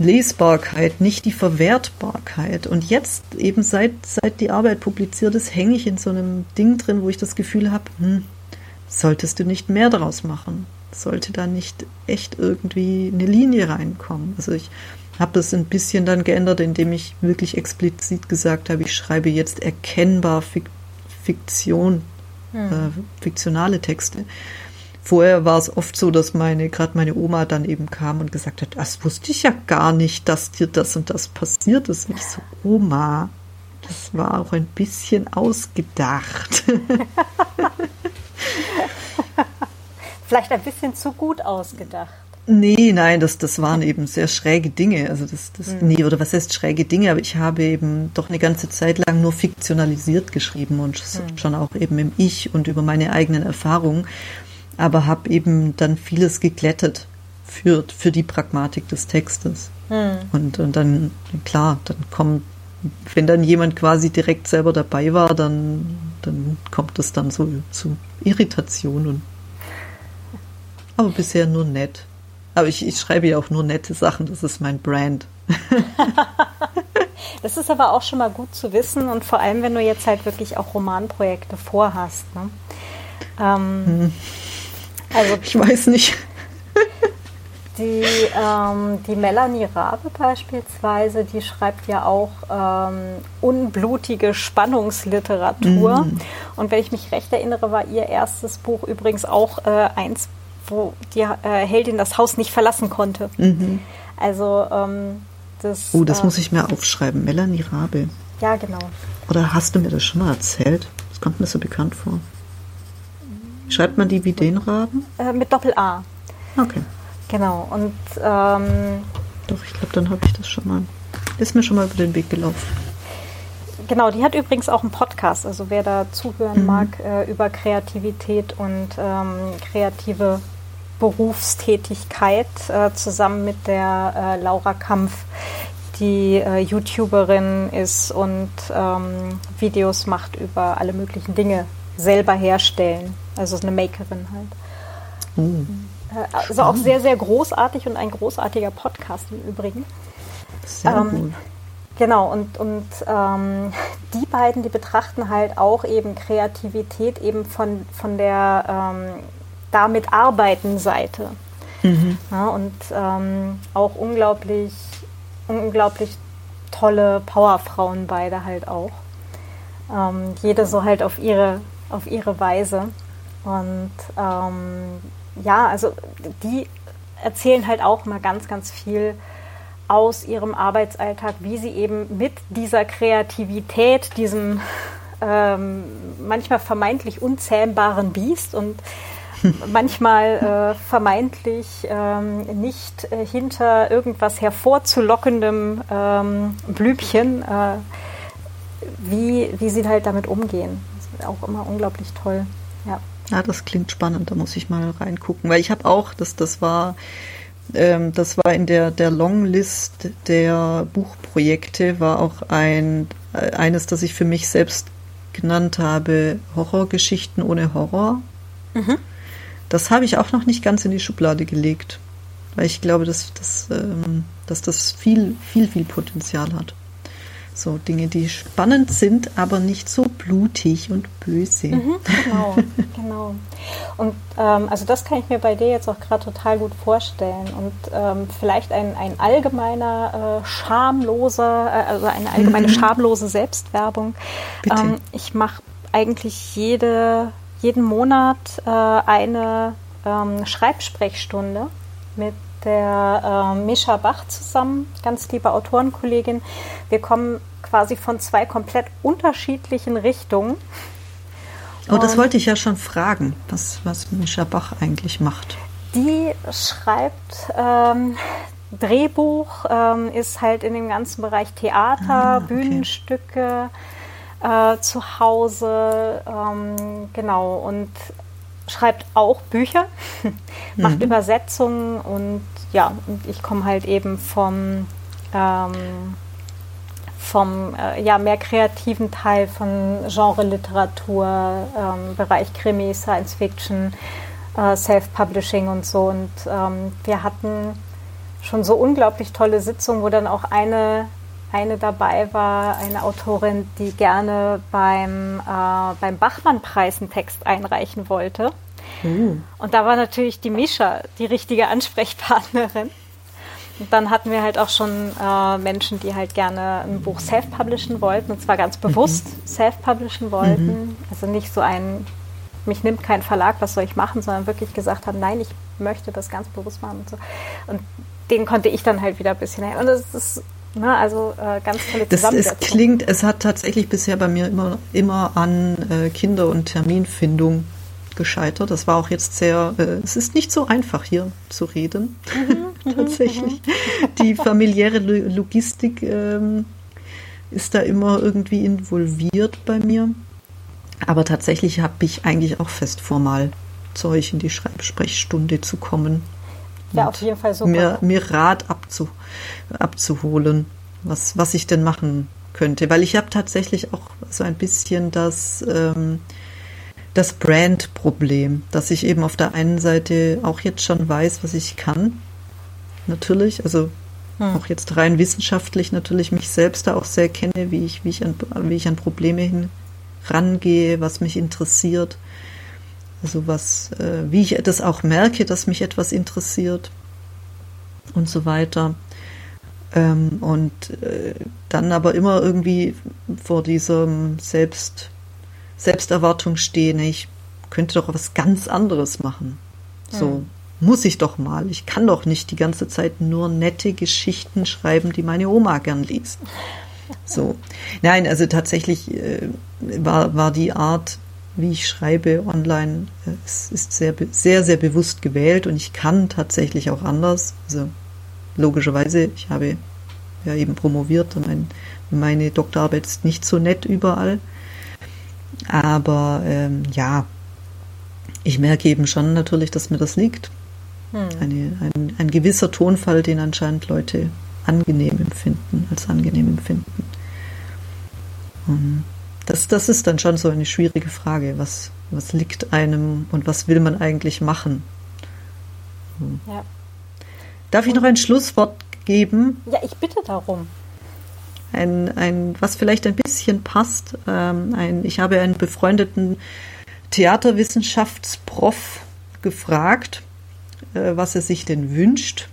Lesbarkeit, nicht die Verwertbarkeit. Und jetzt, eben seit, seit die Arbeit publiziert ist, hänge ich in so einem Ding drin, wo ich das Gefühl habe, hm, solltest du nicht mehr daraus machen? Sollte da nicht echt irgendwie eine Linie reinkommen? Also ich habe das ein bisschen dann geändert, indem ich wirklich explizit gesagt habe, ich schreibe jetzt erkennbar Fiktion, hm. äh, fiktionale Texte. Vorher war es oft so, dass meine, gerade meine Oma dann eben kam und gesagt hat, das wusste ich ja gar nicht, dass dir das und das passiert ist. Und ich so, Oma, das war auch ein bisschen ausgedacht. Vielleicht ein bisschen zu gut ausgedacht. Nee, nein, das, das waren eben sehr schräge Dinge. Also das, das, mhm. nee, oder was heißt schräge Dinge? Aber ich habe eben doch eine ganze Zeit lang nur fiktionalisiert geschrieben und mhm. schon auch eben im Ich und über meine eigenen Erfahrungen aber habe eben dann vieles geglättet für, für die Pragmatik des Textes. Hm. Und, und dann, klar, dann kommt, wenn dann jemand quasi direkt selber dabei war, dann, dann kommt es dann so zu Irritationen. Aber bisher nur nett. Aber ich, ich schreibe ja auch nur nette Sachen, das ist mein Brand. das ist aber auch schon mal gut zu wissen und vor allem, wenn du jetzt halt wirklich auch Romanprojekte vorhast. Ne? Ähm, hm. Also ich weiß nicht. Die, ähm, die Melanie Rabe beispielsweise, die schreibt ja auch ähm, unblutige Spannungsliteratur. Mm. Und wenn ich mich recht erinnere, war ihr erstes Buch übrigens auch äh, eins, wo die äh, Heldin das Haus nicht verlassen konnte. Mhm. Also ähm, das. Oh, das äh, muss ich mir aufschreiben. Melanie Rabe. Ja, genau. Oder hast du mir das schon mal erzählt? Das kommt mir so bekannt vor. Schreibt man die wie den Raben? Äh, mit Doppel-A. Okay. Genau. Und ähm, doch, ich glaube, dann habe ich das schon mal. Ist mir schon mal über den Weg gelaufen. Genau, die hat übrigens auch einen Podcast. Also wer da zuhören mhm. mag äh, über Kreativität und ähm, kreative Berufstätigkeit äh, zusammen mit der äh, Laura Kampf, die äh, YouTuberin ist und ähm, Videos macht über alle möglichen Dinge selber herstellen. Also eine Makerin halt. Mhm. Also auch sehr, sehr großartig und ein großartiger Podcast im Übrigen. Sehr ähm, gut. Genau, und, und ähm, die beiden, die betrachten halt auch eben Kreativität eben von, von der ähm, damit arbeiten Seite. Mhm. Ja, und ähm, auch unglaublich, unglaublich tolle Powerfrauen beide halt auch. Ähm, jede so halt auf ihre, auf ihre Weise. Und ähm, ja, also die erzählen halt auch mal ganz, ganz viel aus ihrem Arbeitsalltag, wie sie eben mit dieser Kreativität, diesem ähm, manchmal vermeintlich unzähmbaren Biest und manchmal äh, vermeintlich ähm, nicht äh, hinter irgendwas hervorzulockendem ähm, Blümchen, äh, wie, wie sie halt damit umgehen. Das ist auch immer unglaublich toll. Ja. Ja, das klingt spannend, da muss ich mal reingucken, weil ich habe auch, das, das war, ähm, das war in der, der Longlist der Buchprojekte, war auch ein, äh, eines, das ich für mich selbst genannt habe, Horrorgeschichten ohne Horror. Mhm. Das habe ich auch noch nicht ganz in die Schublade gelegt, weil ich glaube, dass, dass, ähm, dass das viel, viel, viel Potenzial hat. So Dinge, die spannend sind, aber nicht so blutig und böse. Mhm, genau, genau. Und ähm, also das kann ich mir bei dir jetzt auch gerade total gut vorstellen. Und ähm, vielleicht ein, ein allgemeiner, äh, schamloser, äh, also eine allgemeine mhm. schamlose Selbstwerbung. Ähm, ich mache eigentlich jede, jeden Monat äh, eine ähm, Schreibsprechstunde mit der äh, Mischa Bach zusammen, ganz liebe Autorenkollegin. Wir kommen quasi von zwei komplett unterschiedlichen Richtungen. Oh, das wollte ich ja schon fragen, was, was Mischa Bach eigentlich macht. Die schreibt ähm, Drehbuch, ähm, ist halt in dem ganzen Bereich Theater, ah, okay. Bühnenstücke äh, zu Hause, ähm, genau, und schreibt auch Bücher, macht mhm. Übersetzungen und ja, und ich komme halt eben vom, ähm, vom äh, ja, mehr kreativen Teil von Genre-Literatur, ähm, Bereich Krimi, Science Fiction, äh, Self-Publishing und so. Und ähm, wir hatten schon so unglaublich tolle Sitzungen, wo dann auch eine eine dabei war, eine Autorin, die gerne beim, äh, beim Bachmann-Preis einen Text einreichen wollte. Uh. Und da war natürlich die Mischa die richtige Ansprechpartnerin. Und dann hatten wir halt auch schon äh, Menschen, die halt gerne ein Buch self-publishen wollten, und zwar ganz mhm. bewusst mhm. self-publishen wollten. Mhm. Also nicht so ein, mich nimmt kein Verlag, was soll ich machen, sondern wirklich gesagt haben, nein, ich möchte das ganz bewusst machen und so. Und den konnte ich dann halt wieder ein bisschen helfen. Und das ist na, also äh, ganz tolle das, Es klingt, es hat tatsächlich bisher bei mir immer, immer an äh, Kinder- und Terminfindung gescheitert. Das war auch jetzt sehr, äh, es ist nicht so einfach hier zu reden, mhm, mhm tatsächlich. Mhm. Die familiäre Logistik ähm, ist da immer irgendwie involviert bei mir. Aber tatsächlich habe ich eigentlich auch fest vor, mal zu euch in die Schreibsprechstunde zu kommen ja, auf jeden Fall super. Mir, mir Rat abzu, abzuholen, was, was ich denn machen könnte. Weil ich habe tatsächlich auch so ein bisschen das, ähm, das Brand-Problem, dass ich eben auf der einen Seite auch jetzt schon weiß, was ich kann. Natürlich, also hm. auch jetzt rein wissenschaftlich natürlich mich selbst da auch sehr kenne, wie ich, wie ich an, wie ich an Probleme hin rangehe, was mich interessiert. Also was, äh, wie ich das auch merke, dass mich etwas interessiert und so weiter. Ähm, und äh, dann aber immer irgendwie vor diesem Selbst, Selbsterwartung stehen, ich könnte doch was ganz anderes machen. So mhm. muss ich doch mal. Ich kann doch nicht die ganze Zeit nur nette Geschichten schreiben, die meine Oma gern liest. So. Nein, also tatsächlich äh, war, war die Art, wie ich schreibe online, es ist sehr, sehr, sehr bewusst gewählt und ich kann tatsächlich auch anders. Also logischerweise, ich habe ja eben promoviert und mein, meine Doktorarbeit ist nicht so nett überall. Aber ähm, ja, ich merke eben schon natürlich, dass mir das liegt. Hm. Eine, ein, ein gewisser Tonfall, den anscheinend Leute angenehm empfinden, als angenehm empfinden. Und das, das ist dann schon so eine schwierige Frage. Was, was liegt einem und was will man eigentlich machen? Hm. Ja. Darf ich noch ein Schlusswort geben? Ja, ich bitte darum. Ein, ein, was vielleicht ein bisschen passt. Ähm, ein, ich habe einen befreundeten Theaterwissenschaftsprof gefragt, äh, was er sich denn wünscht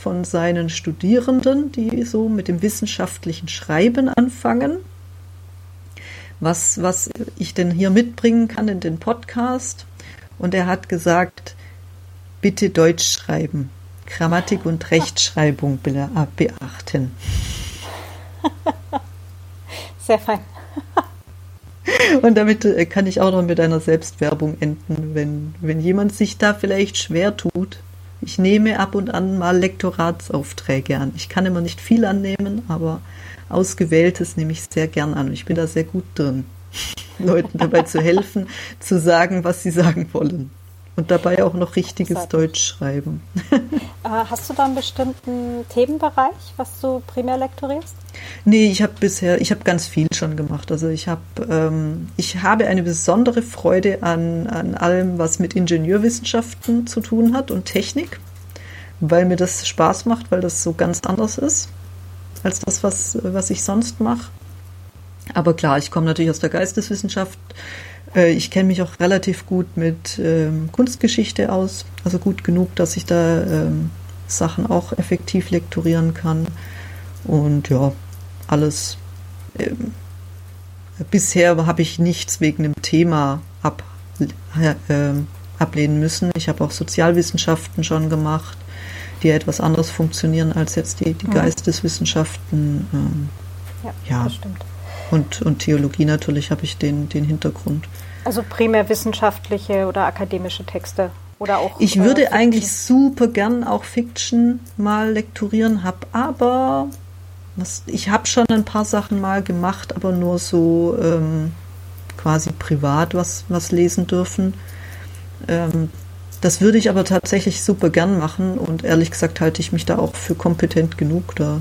von seinen Studierenden, die so mit dem wissenschaftlichen Schreiben anfangen was, was ich denn hier mitbringen kann in den Podcast. Und er hat gesagt, Bitte Deutsch schreiben. Grammatik und Rechtschreibung beachten. Sehr fein. Und damit äh, kann ich auch noch mit einer Selbstwerbung enden, wenn, wenn jemand sich da vielleicht schwer tut. Ich nehme ab und an mal Lektoratsaufträge an. Ich kann immer nicht viel annehmen, aber ausgewähltes nehme ich sehr gern an. Ich bin da sehr gut drin, Leuten dabei zu helfen, zu sagen, was sie sagen wollen. Und dabei auch noch richtiges Deutsch schreiben. Äh, hast du da einen bestimmten Themenbereich, was du primär lektorierst? Nee, ich habe bisher, ich habe ganz viel schon gemacht. Also ich habe, ähm, ich habe eine besondere Freude an, an allem, was mit Ingenieurwissenschaften zu tun hat und Technik, weil mir das Spaß macht, weil das so ganz anders ist als das, was, was ich sonst mache. Aber klar, ich komme natürlich aus der Geisteswissenschaft. Äh, ich kenne mich auch relativ gut mit ähm, Kunstgeschichte aus, also gut genug, dass ich da ähm, Sachen auch effektiv lektorieren kann. Und ja, alles. Ähm, bisher habe ich nichts wegen dem Thema ab, äh, ablehnen müssen. Ich habe auch Sozialwissenschaften schon gemacht, die etwas anders funktionieren als jetzt die, die mhm. Geisteswissenschaften. Ähm, ja, ja, das stimmt. Und, und Theologie natürlich habe ich den, den Hintergrund. Also primär wissenschaftliche oder akademische Texte oder auch. Ich äh, würde eigentlich super gern auch Fiction mal lektorieren, habe aber was, ich habe schon ein paar Sachen mal gemacht, aber nur so ähm, quasi privat was, was lesen dürfen. Ähm, das würde ich aber tatsächlich super gern machen und ehrlich gesagt halte ich mich da auch für kompetent genug, da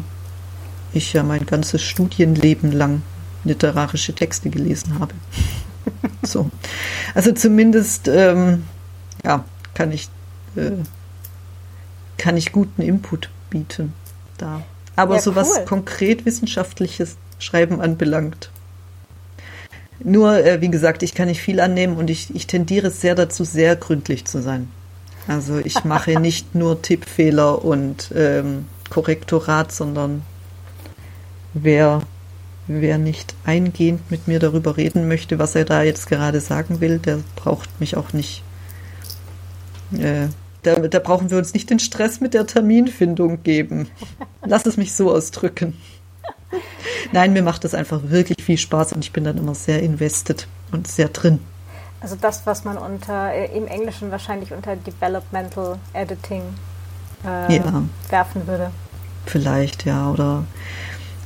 ich ja mein ganzes Studienleben lang literarische Texte gelesen habe. so. Also zumindest ähm, ja, kann ich, äh, kann ich guten Input bieten da. Aber ja, so was cool. konkret wissenschaftliches Schreiben anbelangt. Nur, äh, wie gesagt, ich kann nicht viel annehmen und ich, ich tendiere sehr dazu, sehr gründlich zu sein. Also ich mache nicht nur Tippfehler und ähm, Korrektorat, sondern wer Wer nicht eingehend mit mir darüber reden möchte, was er da jetzt gerade sagen will, der braucht mich auch nicht. Äh, da, da brauchen wir uns nicht den Stress mit der Terminfindung geben. Lass es mich so ausdrücken. Nein, mir macht das einfach wirklich viel Spaß und ich bin dann immer sehr invested und sehr drin. Also das, was man unter äh, im Englischen wahrscheinlich unter Developmental Editing äh, ja. werfen würde. Vielleicht, ja, oder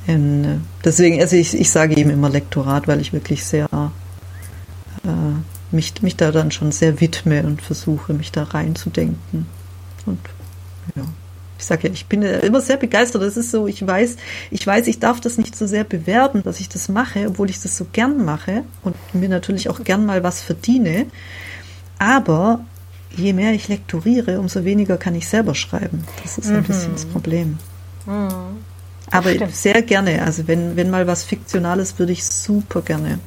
in, deswegen, also ich, ich sage eben immer Lektorat, weil ich wirklich sehr äh, mich, mich da dann schon sehr widme und versuche, mich da reinzudenken. Und ja, ich sage ja, ich bin immer sehr begeistert. Das ist so, ich weiß, ich weiß, ich darf das nicht so sehr bewerben, dass ich das mache, obwohl ich das so gern mache und mir natürlich auch gern mal was verdiene. Aber je mehr ich lektoriere, umso weniger kann ich selber schreiben. Das ist mhm. ein bisschen das Problem. Mhm. Aber Stimmt. sehr gerne. Also wenn, wenn mal was Fiktionales, würde ich super gerne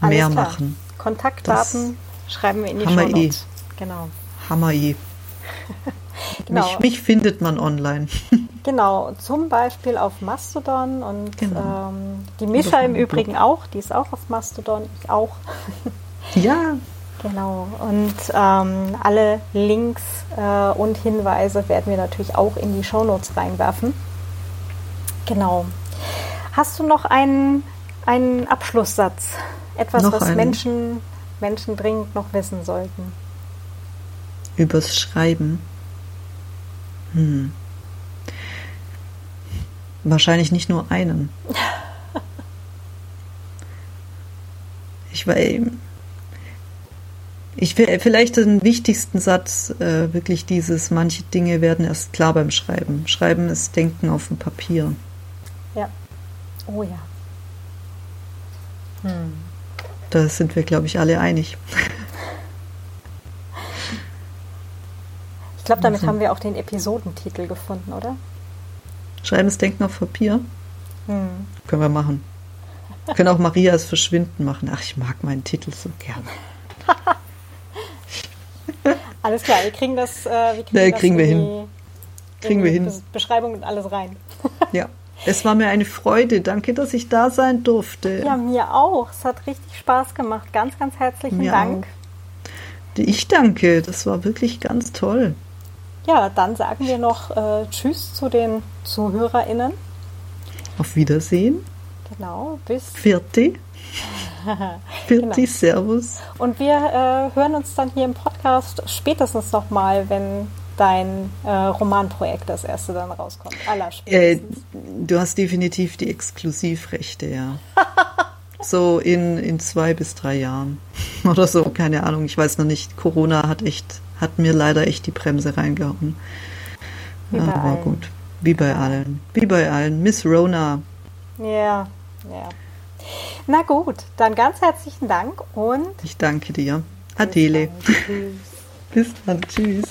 Alles mehr klar. machen. Kontaktdaten das schreiben wir in die Hammer Show Notes. Eh. Genau. Hammer eh. genau. Mich, mich, findet man online. genau, zum Beispiel auf Mastodon und genau. ähm, die Mischa im Übrigen Blog. auch, die ist auch auf Mastodon, ich auch. ja. Genau, und ähm, alle Links äh, und Hinweise werden wir natürlich auch in die Show Notes reinwerfen. Genau. Hast du noch einen, einen Abschlusssatz? Etwas, noch was einen. Menschen, Menschen dringend noch wissen sollten? Übers Schreiben. Hm. Wahrscheinlich nicht nur einen. ich war ich will vielleicht den wichtigsten Satz, äh, wirklich dieses, manche Dinge werden erst klar beim Schreiben. Schreiben ist Denken auf dem Papier. Ja. Oh ja. Hm. Da sind wir, glaube ich, alle einig. Glaube, damit haben wir auch den Episodentitel gefunden, oder? Schreiben ist Denken auf Papier. Hm. Können wir machen. Wir können auch Marias Verschwinden machen. Ach, ich mag meinen Titel so gerne. alles klar, wir kriegen das, äh, wir kriegen, ja, das kriegen wir hin. kriegen wir hin. Beschreibung und alles rein. ja. Es war mir eine Freude. Danke, dass ich da sein durfte. Ja, mir auch. Es hat richtig Spaß gemacht. Ganz, ganz herzlichen mir Dank. Auch. Ich danke. Das war wirklich ganz toll. Ja, dann sagen wir noch äh, Tschüss zu den ZuhörerInnen. Auf Wiedersehen. Genau, bis. Vierte. Vierte, genau. Servus. Und wir äh, hören uns dann hier im Podcast spätestens nochmal, wenn dein äh, Romanprojekt das erste dann rauskommt. Äh, du hast definitiv die Exklusivrechte, ja. so in, in zwei bis drei Jahren oder so, keine Ahnung, ich weiß noch nicht. Corona hat echt, hat mir leider echt die Bremse reingehauen. Wie Aber allen. gut, wie bei allen, wie bei allen. Miss Rona. Ja, ja. Na gut, dann ganz herzlichen Dank und. Ich danke dir. Adele. Bis dann. Tschüss.